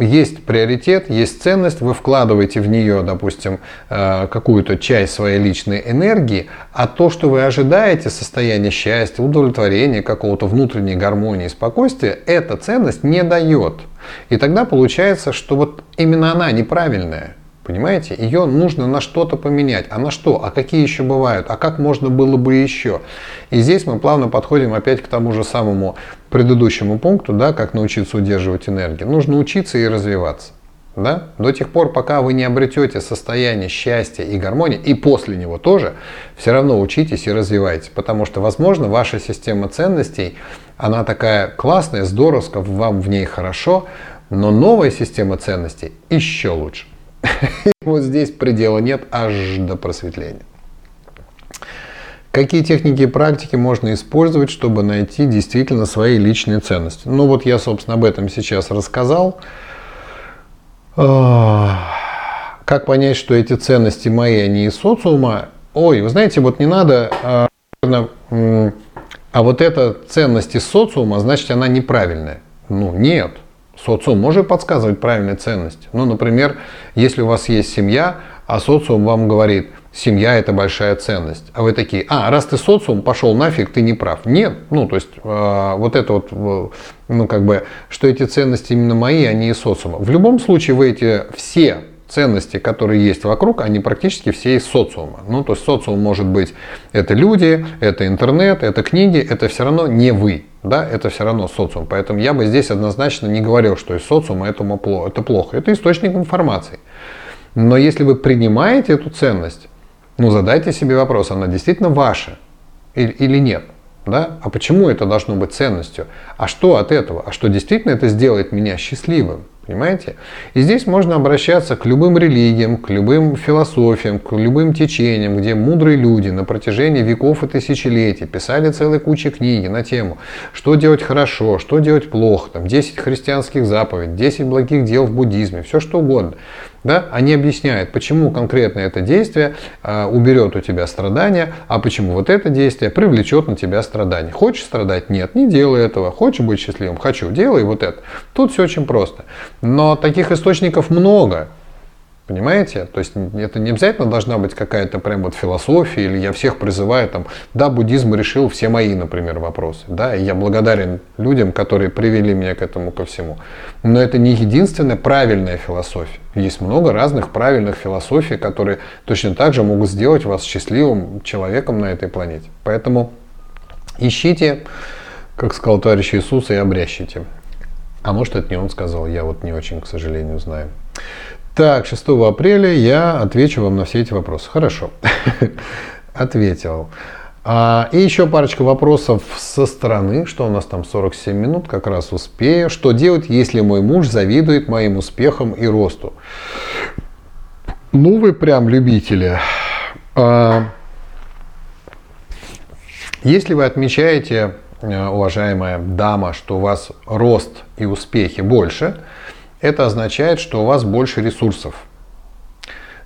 Есть приоритет, есть ценность, вы вкладываете в нее, допустим, э, какую-то часть своей личной энергии, а то, что вы ожидаете, состояние счастья, удовлетворения, какого-то внутренней гармонии, спокойствия, эта ценность не дает. И тогда получается, что вот именно она неправильная. Понимаете? Ее нужно на что-то поменять. А на что? А какие еще бывают? А как можно было бы еще? И здесь мы плавно подходим опять к тому же самому предыдущему пункту, да, как научиться удерживать энергию. Нужно учиться и развиваться. Да? До тех пор, пока вы не обретете состояние счастья и гармонии, и после него тоже, все равно учитесь и развивайтесь. Потому что, возможно, ваша система ценностей, она такая классная, здоровская, вам в ней хорошо, но новая система ценностей еще лучше. Вот здесь предела нет аж до просветления. Какие техники и практики можно использовать, чтобы найти действительно свои личные ценности? Ну вот я, собственно, об этом сейчас рассказал. А, как понять, что эти ценности мои, они из социума? Ой, вы знаете, вот не надо, а, а вот эта ценность из социума, значит, она неправильная. Ну, нет. Социум может подсказывать правильные ценности. Ну, например, если у вас есть семья, а социум вам говорит, семья это большая ценность. А вы такие, а, раз ты социум, пошел нафиг, ты не прав. Нет, ну, то есть, э, вот это вот, ну, как бы, что эти ценности именно мои, а не социума. В любом случае, вы эти все ценности, которые есть вокруг, они практически все из социума. Ну, то есть социум может быть это люди, это интернет, это книги, это все равно не вы. Да, это все равно социум. Поэтому я бы здесь однозначно не говорил, что из социума этому это плохо. Это источник информации. Но если вы принимаете эту ценность, ну задайте себе вопрос, она действительно ваша или нет. Да? А почему это должно быть ценностью? А что от этого? А что действительно это сделает меня счастливым? Понимаете? И здесь можно обращаться к любым религиям, к любым философиям, к любым течениям, где мудрые люди на протяжении веков и тысячелетий писали целые кучи книги на тему, что делать хорошо, что делать плохо, там 10 христианских заповедей, 10 благих дел в буддизме, все что угодно. Да? Они объясняют, почему конкретно это действие э, уберет у тебя страдания, а почему вот это действие привлечет на тебя страдания. Хочешь страдать? Нет, не делай этого. Хочешь быть счастливым? Хочу, делай вот это. Тут все очень просто. Но таких источников много. Понимаете? То есть это не обязательно должна быть какая-то прям вот философия, или я всех призываю там, да, буддизм решил все мои, например, вопросы, да, и я благодарен людям, которые привели меня к этому ко всему. Но это не единственная правильная философия. Есть много разных правильных философий, которые точно так же могут сделать вас счастливым человеком на этой планете. Поэтому ищите, как сказал товарищ Иисус, и обрящите. А может, это не он сказал, я вот не очень, к сожалению, знаю. Так, 6 апреля я отвечу вам на все эти вопросы. Хорошо. Ответил. А, и еще парочка вопросов со стороны, что у нас там 47 минут, как раз успею. Что делать, если мой муж завидует моим успехам и росту? Ну, вы прям любители. А, если вы отмечаете, э, уважаемая дама, что у вас рост и успехи больше, это означает, что у вас больше ресурсов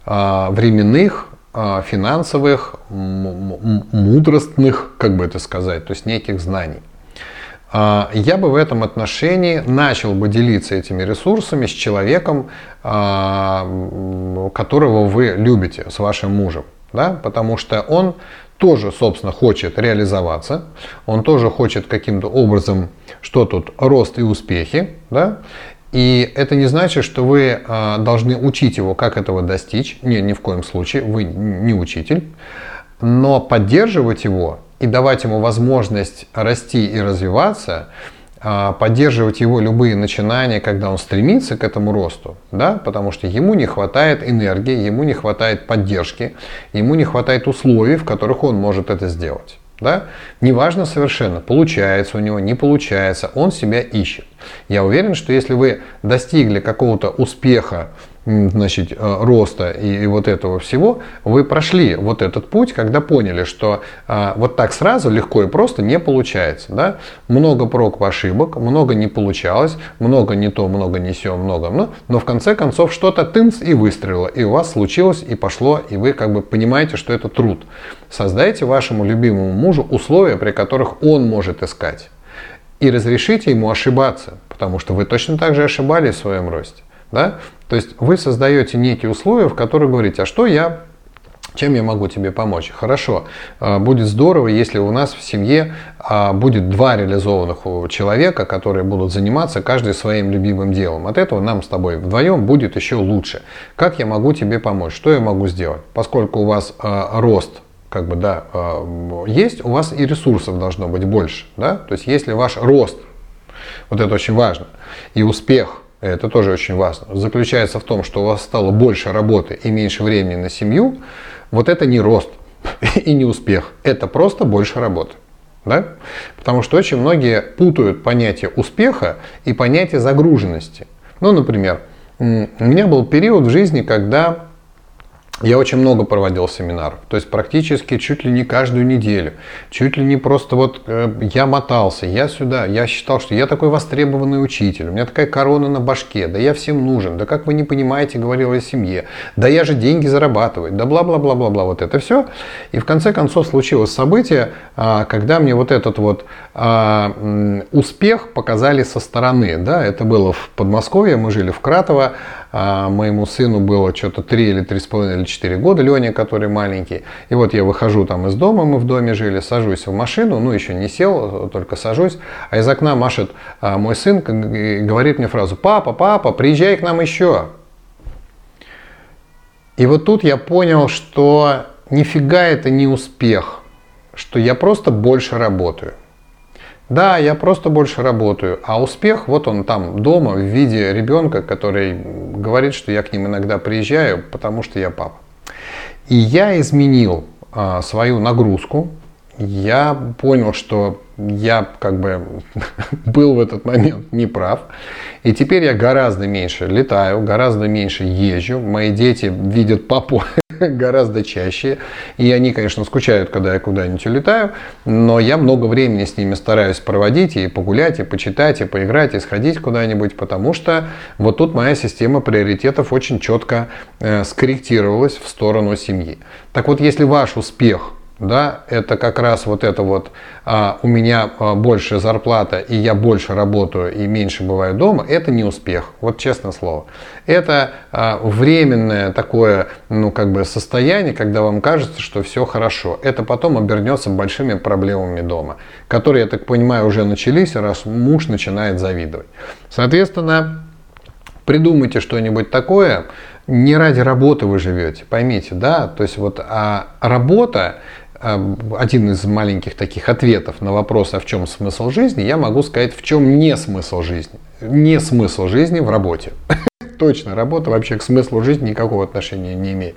а, временных, а, финансовых, мудростных, как бы это сказать, то есть неких знаний. А, я бы в этом отношении начал бы делиться этими ресурсами с человеком, которого вы любите, с вашим мужем. Да? Потому что он тоже, собственно, хочет реализоваться, он тоже хочет каким-то образом, что тут, рост и успехи, да? И это не значит, что вы а, должны учить его, как этого достичь. Не, ни в коем случае, вы не учитель. Но поддерживать его и давать ему возможность расти и развиваться, а, поддерживать его любые начинания, когда он стремится к этому росту, да, потому что ему не хватает энергии, ему не хватает поддержки, ему не хватает условий, в которых он может это сделать. Да? Неважно совершенно, получается у него, не получается, он себя ищет. Я уверен, что если вы достигли какого-то успеха значит, э, роста и, вот этого всего, вы прошли вот этот путь, когда поняли, что а, вот так сразу легко и просто не получается. Да? Много проб ошибок, много не получалось, много не то, много не все, много, но, но в конце концов что-то тынц и выстрелило, и у вас случилось, и пошло, и вы как бы понимаете, что это труд. Создайте вашему любимому мужу условия, при которых он может искать. И разрешите ему ошибаться, потому что вы точно так же ошибались в своем росте. Да? То есть вы создаете некие условия, в которых говорите, а что я чем я могу тебе помочь? Хорошо, а, будет здорово, если у нас в семье а, будет два реализованных человека, которые будут заниматься каждый своим любимым делом. От этого нам с тобой вдвоем будет еще лучше. Как я могу тебе помочь? Что я могу сделать? Поскольку у вас а, рост как бы, да, есть, у вас и ресурсов должно быть больше. Да? То есть если ваш рост, вот это очень важно, и успех это тоже очень важно, заключается в том, что у вас стало больше работы и меньше времени на семью, вот это не рост и не успех, это просто больше работы. Да? Потому что очень многие путают понятие успеха и понятие загруженности. Ну, например, у меня был период в жизни, когда я очень много проводил семинаров, то есть практически чуть ли не каждую неделю, чуть ли не просто вот э, я мотался, я сюда, я считал, что я такой востребованный учитель, у меня такая корона на башке, да я всем нужен, да как вы не понимаете, говорил о семье, да я же деньги зарабатываю, да бла-бла-бла-бла-бла, вот это все. И в конце концов случилось событие, а, когда мне вот этот вот а, успех показали со стороны, да, это было в Подмосковье, мы жили в Кратово, а моему сыну было что-то 3 или 3,5 или 4 года, Леня, который маленький. И вот я выхожу там из дома, мы в доме жили, сажусь в машину, ну еще не сел, только сажусь, а из окна машет а, мой сын и говорит мне фразу «Папа, папа, приезжай к нам еще». И вот тут я понял, что нифига это не успех, что я просто больше работаю. Да, я просто больше работаю, а успех, вот он там дома в виде ребенка, который говорит, что я к ним иногда приезжаю, потому что я папа. И я изменил а, свою нагрузку, я понял, что я как бы был в этот момент неправ. И теперь я гораздо меньше летаю, гораздо меньше езжу. Мои дети видят папу гораздо чаще. И они, конечно, скучают, когда я куда-нибудь улетаю, но я много времени с ними стараюсь проводить и погулять, и почитать, и поиграть, и сходить куда-нибудь, потому что вот тут моя система приоритетов очень четко э, скорректировалась в сторону семьи. Так вот, если ваш успех да, это как раз вот это вот а, у меня а, больше зарплата и я больше работаю и меньше бываю дома, это не успех, вот честное слово. Это а, временное такое, ну как бы состояние, когда вам кажется, что все хорошо. Это потом обернется большими проблемами дома, которые, я так понимаю, уже начались, раз муж начинает завидовать. Соответственно, придумайте что-нибудь такое, не ради работы вы живете, поймите, да, то есть вот а работа один из маленьких таких ответов на вопрос, а в чем смысл жизни, я могу сказать, в чем не смысл жизни. Не смысл жизни в работе. Точно, работа вообще к смыслу жизни никакого отношения не имеет.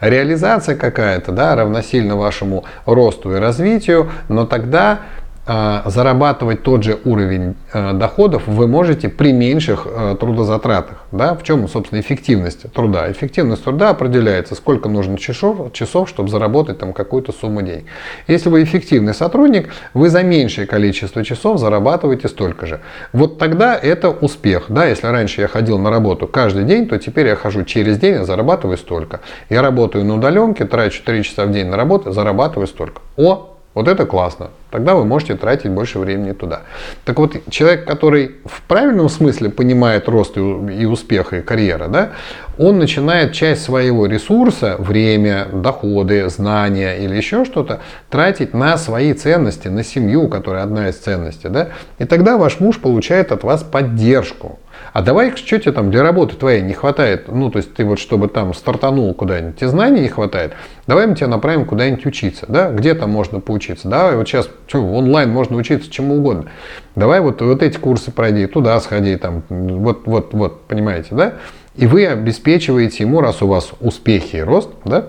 Реализация какая-то, да, равносильно вашему росту и развитию, но тогда зарабатывать тот же уровень а, доходов вы можете при меньших а, трудозатратах. Да? В чем, собственно, эффективность труда? Эффективность труда определяется, сколько нужно часов, часов чтобы заработать там какую-то сумму денег. Если вы эффективный сотрудник, вы за меньшее количество часов зарабатываете столько же. Вот тогда это успех. Да? Если раньше я ходил на работу каждый день, то теперь я хожу через день и зарабатываю столько. Я работаю на удаленке, трачу 3 часа в день на работу, зарабатываю столько. О, вот это классно. Тогда вы можете тратить больше времени туда. Так вот, человек, который в правильном смысле понимает рост и успех и карьера, да, он начинает часть своего ресурса, время, доходы, знания или еще что-то, тратить на свои ценности, на семью, которая одна из ценностей. Да? И тогда ваш муж получает от вас поддержку. А давай, что тебе там для работы твоей не хватает, ну, то есть ты вот, чтобы там стартанул куда-нибудь, тебе знаний не хватает, давай мы тебя направим куда-нибудь учиться, да, где там можно поучиться, давай вот сейчас, что, онлайн можно учиться чему угодно, давай вот, вот эти курсы пройди, туда сходи, там, вот, вот, вот, понимаете, да, и вы обеспечиваете ему, раз у вас успехи и рост, да,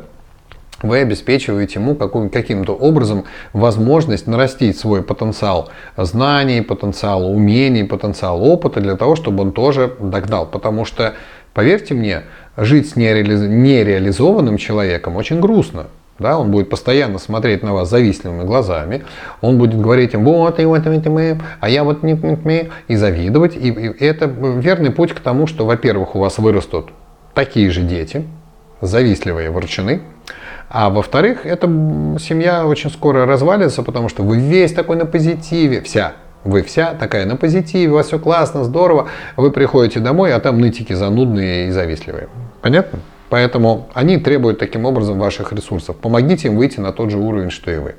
вы обеспечиваете ему каким-то образом возможность нарастить свой потенциал знаний, потенциал умений, потенциал опыта для того, чтобы он тоже догнал. Потому что, поверьте мне, жить с нереализованным человеком очень грустно. Да, он будет постоянно смотреть на вас завистливыми глазами, он будет говорить им, вот, и вот, и вот, а я вот не, не, и завидовать. И, и это верный путь к тому, что, во-первых, у вас вырастут такие же дети, завистливые ворчаны, а во-вторых, эта семья очень скоро развалится, потому что вы весь такой на позитиве, вся, вы вся такая на позитиве, у вас все классно, здорово, вы приходите домой, а там нытики занудные и завистливые. Понятно? Поэтому они требуют таким образом ваших ресурсов. Помогите им выйти на тот же уровень, что и вы.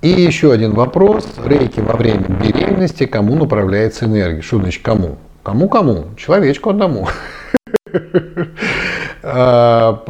И еще один вопрос. Рейки во время беременности, кому направляется энергия? Что значит кому? Кому-кому? Человечку одному. А,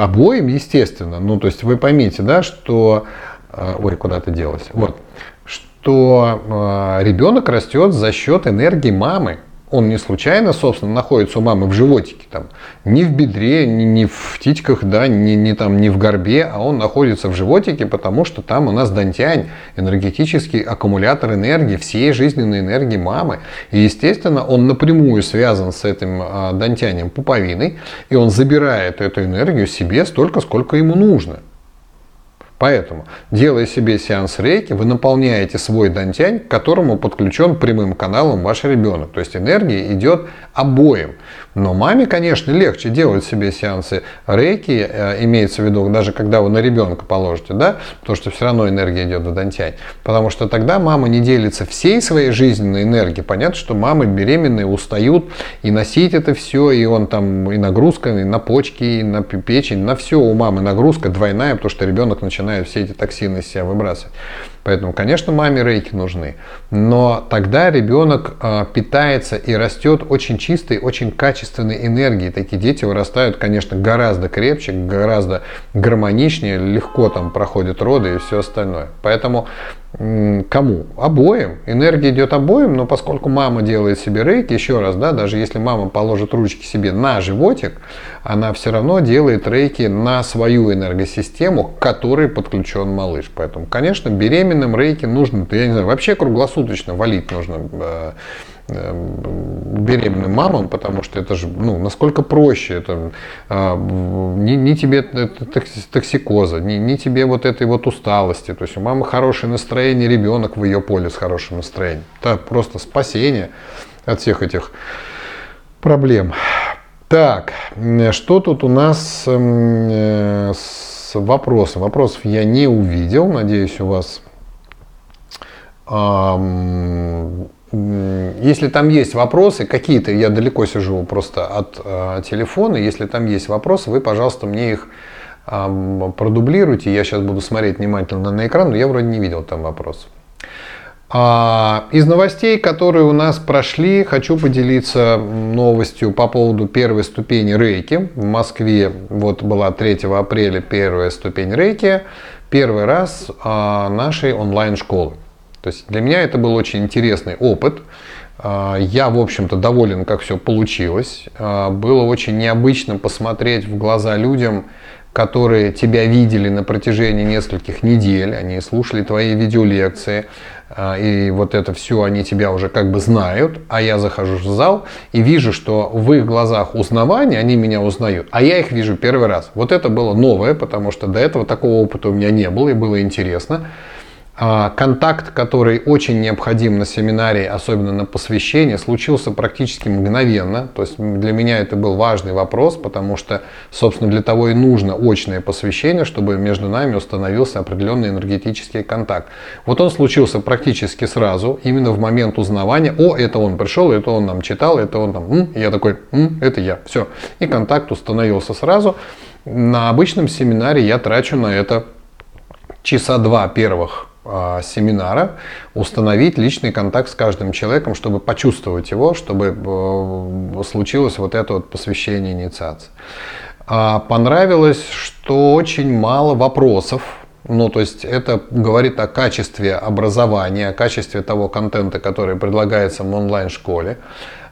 обоим, естественно. Ну, то есть вы поймите, да, что... А, ой, куда то делось? Вот. Что а, ребенок растет за счет энергии мамы он не случайно, собственно, находится у мамы в животике, там, не в бедре, не, не в титьках, да, не, не, там, не в горбе, а он находится в животике, потому что там у нас дантянь, энергетический аккумулятор энергии, всей жизненной энергии мамы. И, естественно, он напрямую связан с этим а, дантянем пуповиной, и он забирает эту энергию себе столько, сколько ему нужно. Поэтому, делая себе сеанс рейки, вы наполняете свой дантянь, к которому подключен прямым каналом ваш ребенок. То есть энергия идет обоим. Но маме, конечно, легче делать себе сеансы рейки, э, имеется в виду, даже когда вы на ребенка положите, да, потому что все равно энергия идет в дантянь. Потому что тогда мама не делится всей своей жизненной энергией. Понятно, что мамы беременные устают и носить это все, и он там и нагрузка, и на почки, и на печень, на все у мамы нагрузка двойная, потому что ребенок начинает все эти токсины из себя выбрасывать. Поэтому, конечно, маме рейки нужны. Но тогда ребенок э, питается и растет очень чистой, очень качественной энергией. Такие дети вырастают, конечно, гораздо крепче, гораздо гармоничнее, легко там проходят роды и все остальное. Поэтому Кому? Обоим. Энергия идет обоим, но поскольку мама делает себе рейки, еще раз, да, даже если мама положит ручки себе на животик, она все равно делает рейки на свою энергосистему, к которой подключен малыш. Поэтому, конечно, беременным рейки нужно, я не знаю, вообще круглосуточно валить нужно э, беременным мамам, потому что это же, ну, насколько проще, это а, ни, ни тебе токсикоза, ни, ни тебе вот этой вот усталости, то есть у мамы хорошее настроение, ребенок в ее поле с хорошим настроением. Это просто спасение от всех этих проблем. Так, что тут у нас э, с вопросом? Вопросов я не увидел, надеюсь, у вас если там есть вопросы, какие-то, я далеко сижу просто от э, телефона, если там есть вопросы, вы, пожалуйста, мне их э, продублируйте. Я сейчас буду смотреть внимательно на экран, но я вроде не видел там вопросов. А, из новостей, которые у нас прошли, хочу поделиться новостью по поводу первой ступени рейки. В Москве вот была 3 апреля первая ступень рейки. Первый раз а, нашей онлайн-школы. То есть для меня это был очень интересный опыт. А, я, в общем-то, доволен, как все получилось. А, было очень необычно посмотреть в глаза людям, которые тебя видели на протяжении нескольких недель, они слушали твои видеолекции, а, и вот это все они тебя уже как бы знают, а я захожу в зал и вижу, что в их глазах узнавание, они меня узнают, а я их вижу первый раз. Вот это было новое, потому что до этого такого опыта у меня не было, и было интересно. А, контакт, который очень необходим на семинаре, особенно на посвящении, случился практически мгновенно. То есть для меня это был важный вопрос, потому что, собственно, для того и нужно очное посвящение, чтобы между нами установился определенный энергетический контакт. Вот он случился практически сразу, именно в момент узнавания. О, это он пришел, это он нам читал, это он там, М", я такой, М", это я. Все. И контакт установился сразу. На обычном семинаре я трачу на это часа два первых семинара установить личный контакт с каждым человеком, чтобы почувствовать его, чтобы э, случилось вот это вот посвящение инициации. А, понравилось, что очень мало вопросов, ну, то есть это говорит о качестве образования, о качестве того контента, который предлагается в онлайн-школе,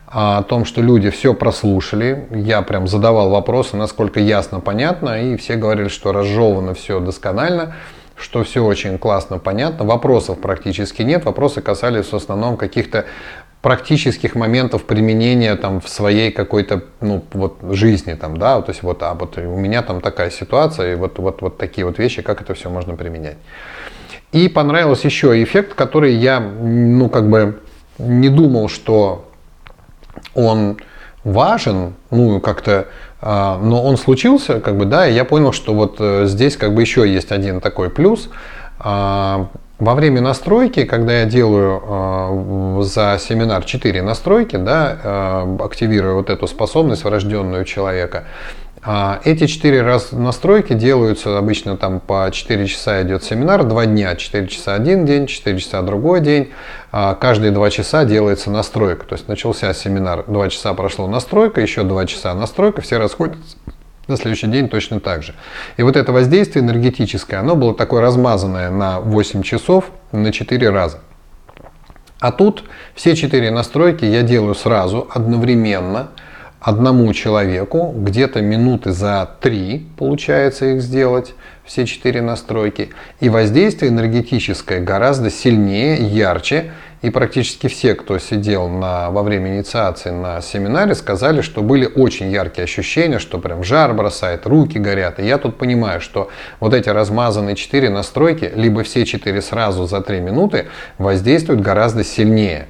о том, что люди все прослушали. Я прям задавал вопросы, насколько ясно, понятно, и все говорили, что разжевано все досконально что все очень классно, понятно. Вопросов практически нет. Вопросы касались в основном каких-то практических моментов применения там в своей какой-то ну вот жизни там да то есть вот а вот у меня там такая ситуация и вот вот вот такие вот вещи как это все можно применять и понравился еще эффект который я ну как бы не думал что он важен ну как-то но он случился, как бы, да, и я понял, что вот э, здесь как бы еще есть один такой плюс. А, во время настройки, когда я делаю а, за семинар 4 настройки, да, активирую вот эту способность врожденную человека, эти четыре раз настройки делаются обычно там по 4 часа идет семинар, 2 дня, 4 часа один день, 4 часа другой день. Каждые 2 часа делается настройка. То есть начался семинар, 2 часа прошло настройка, еще 2 часа настройка, все расходятся. На следующий день точно так же. И вот это воздействие энергетическое, оно было такое размазанное на 8 часов на 4 раза. А тут все четыре настройки я делаю сразу, одновременно – одному человеку где-то минуты за три получается их сделать, все четыре настройки. И воздействие энергетическое гораздо сильнее, ярче. И практически все, кто сидел на, во время инициации на семинаре, сказали, что были очень яркие ощущения, что прям жар бросает, руки горят. И я тут понимаю, что вот эти размазанные четыре настройки, либо все четыре сразу за три минуты, воздействуют гораздо сильнее.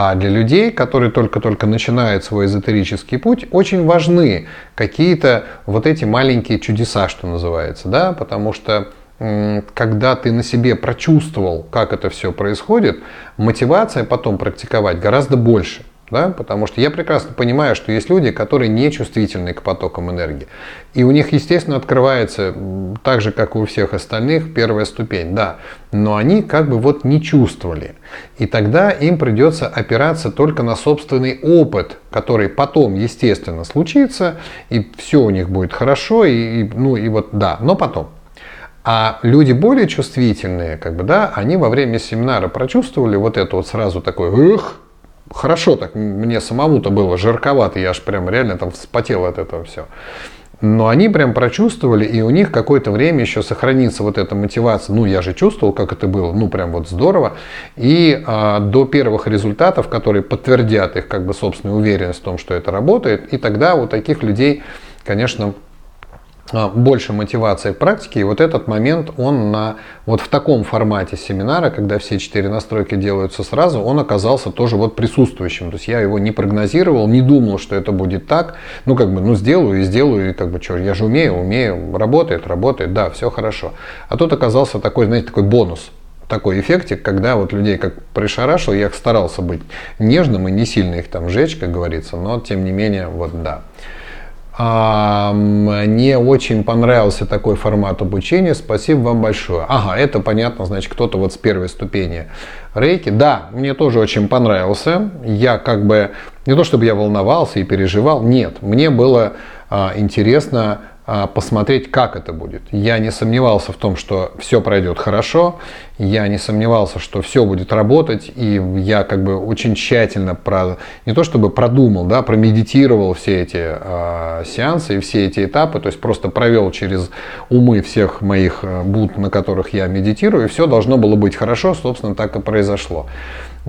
А для людей, которые только-только начинают свой эзотерический путь, очень важны какие-то вот эти маленькие чудеса, что называется, да, потому что когда ты на себе прочувствовал, как это все происходит, мотивация потом практиковать гораздо больше. Да? Потому что я прекрасно понимаю, что есть люди, которые не чувствительны к потокам энергии. И у них, естественно, открывается, так же, как и у всех остальных, первая ступень. Да, но они как бы вот не чувствовали. И тогда им придется опираться только на собственный опыт, который потом, естественно, случится, и все у них будет хорошо, и, и ну и вот да, но потом. А люди более чувствительные, как бы, да, они во время семинара прочувствовали вот это вот сразу такое, эх, хорошо так, мне самому-то было жарковато, я аж прям реально там вспотел от этого все. Но они прям прочувствовали, и у них какое-то время еще сохранится вот эта мотивация. Ну, я же чувствовал, как это было, ну, прям вот здорово. И а, до первых результатов, которые подтвердят их как бы собственную уверенность в том, что это работает, и тогда у таких людей, конечно, больше мотивации к практике. И вот этот момент, он на, вот в таком формате семинара, когда все четыре настройки делаются сразу, он оказался тоже вот присутствующим. То есть я его не прогнозировал, не думал, что это будет так. Ну, как бы, ну, сделаю и сделаю, и как бы, что, я же умею, умею, работает, работает, да, все хорошо. А тут оказался такой, знаете, такой бонус такой эффектик, когда вот людей как пришарашил, я старался быть нежным и не сильно их там жечь, как говорится, но тем не менее, вот да. Мне очень понравился такой формат обучения. Спасибо вам большое. Ага, это понятно, значит, кто-то вот с первой ступени рейки. Да, мне тоже очень понравился. Я как бы, не то чтобы я волновался и переживал, нет, мне было а, интересно посмотреть, как это будет. Я не сомневался в том, что все пройдет хорошо, я не сомневался, что все будет работать, и я как бы очень тщательно про, не то чтобы продумал, да, промедитировал все эти э, сеансы и все эти этапы, то есть просто провел через умы всех моих а, буд, на которых я медитирую, и все должно было быть хорошо, собственно, так и произошло.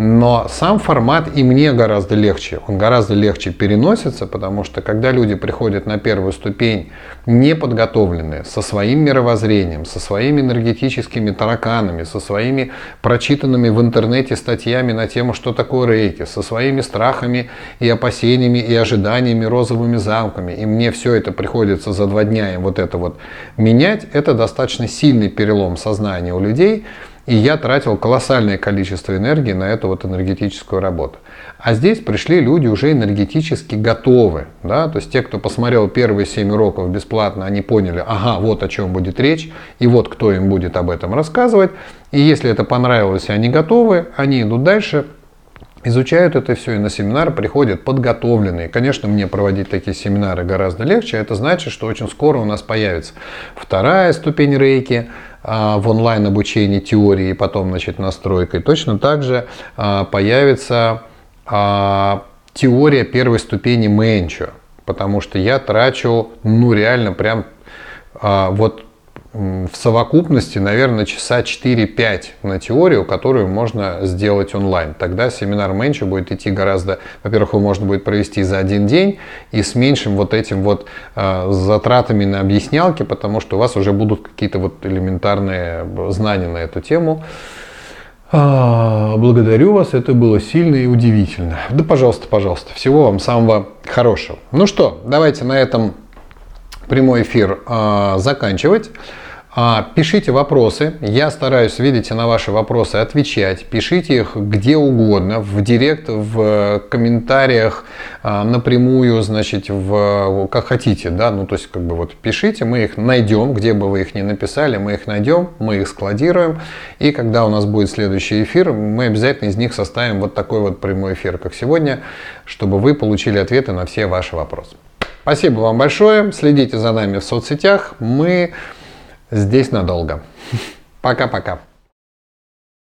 Но сам формат и мне гораздо легче. Он гораздо легче переносится, потому что когда люди приходят на первую ступень неподготовленные, со своим мировоззрением, со своими энергетическими тараканами, со своими прочитанными в интернете статьями на тему, что такое рейки, со своими страхами и опасениями и ожиданиями розовыми замками, и мне все это приходится за два дня им вот это вот менять, это достаточно сильный перелом сознания у людей, и я тратил колоссальное количество энергии на эту вот энергетическую работу. А здесь пришли люди уже энергетически готовы. Да? То есть те, кто посмотрел первые 7 уроков бесплатно, они поняли, ага, вот о чем будет речь, и вот кто им будет об этом рассказывать. И если это понравилось, и они готовы, они идут дальше, изучают это все и на семинары приходят подготовленные. Конечно, мне проводить такие семинары гораздо легче. Это значит, что очень скоро у нас появится вторая ступень рейки – а, в онлайн обучении теории и потом значит, настройкой, точно так же а, появится а, теория первой ступени Мэнчо, потому что я трачу, ну реально прям вот в совокупности, наверное, часа 4-5 на теорию, которую можно сделать онлайн. Тогда семинар меньше будет идти гораздо, во-первых, его можно будет провести за один день и с меньшим вот этим вот э, затратами на объяснялки, потому что у вас уже будут какие-то вот элементарные знания на эту тему. А, благодарю вас, это было сильно и удивительно. Да, пожалуйста, пожалуйста, всего вам самого хорошего. Ну что, давайте на этом прямой эфир э, заканчивать. А, пишите вопросы, я стараюсь, видите, на ваши вопросы отвечать. Пишите их где угодно, в директ, в комментариях, а, напрямую, значит, в, как хотите, да, ну то есть как бы вот пишите, мы их найдем, где бы вы их ни написали, мы их найдем, мы их складируем, и когда у нас будет следующий эфир, мы обязательно из них составим вот такой вот прямой эфир, как сегодня, чтобы вы получили ответы на все ваши вопросы. Спасибо вам большое. Следите за нами в соцсетях. Мы здесь надолго. Пока-пока.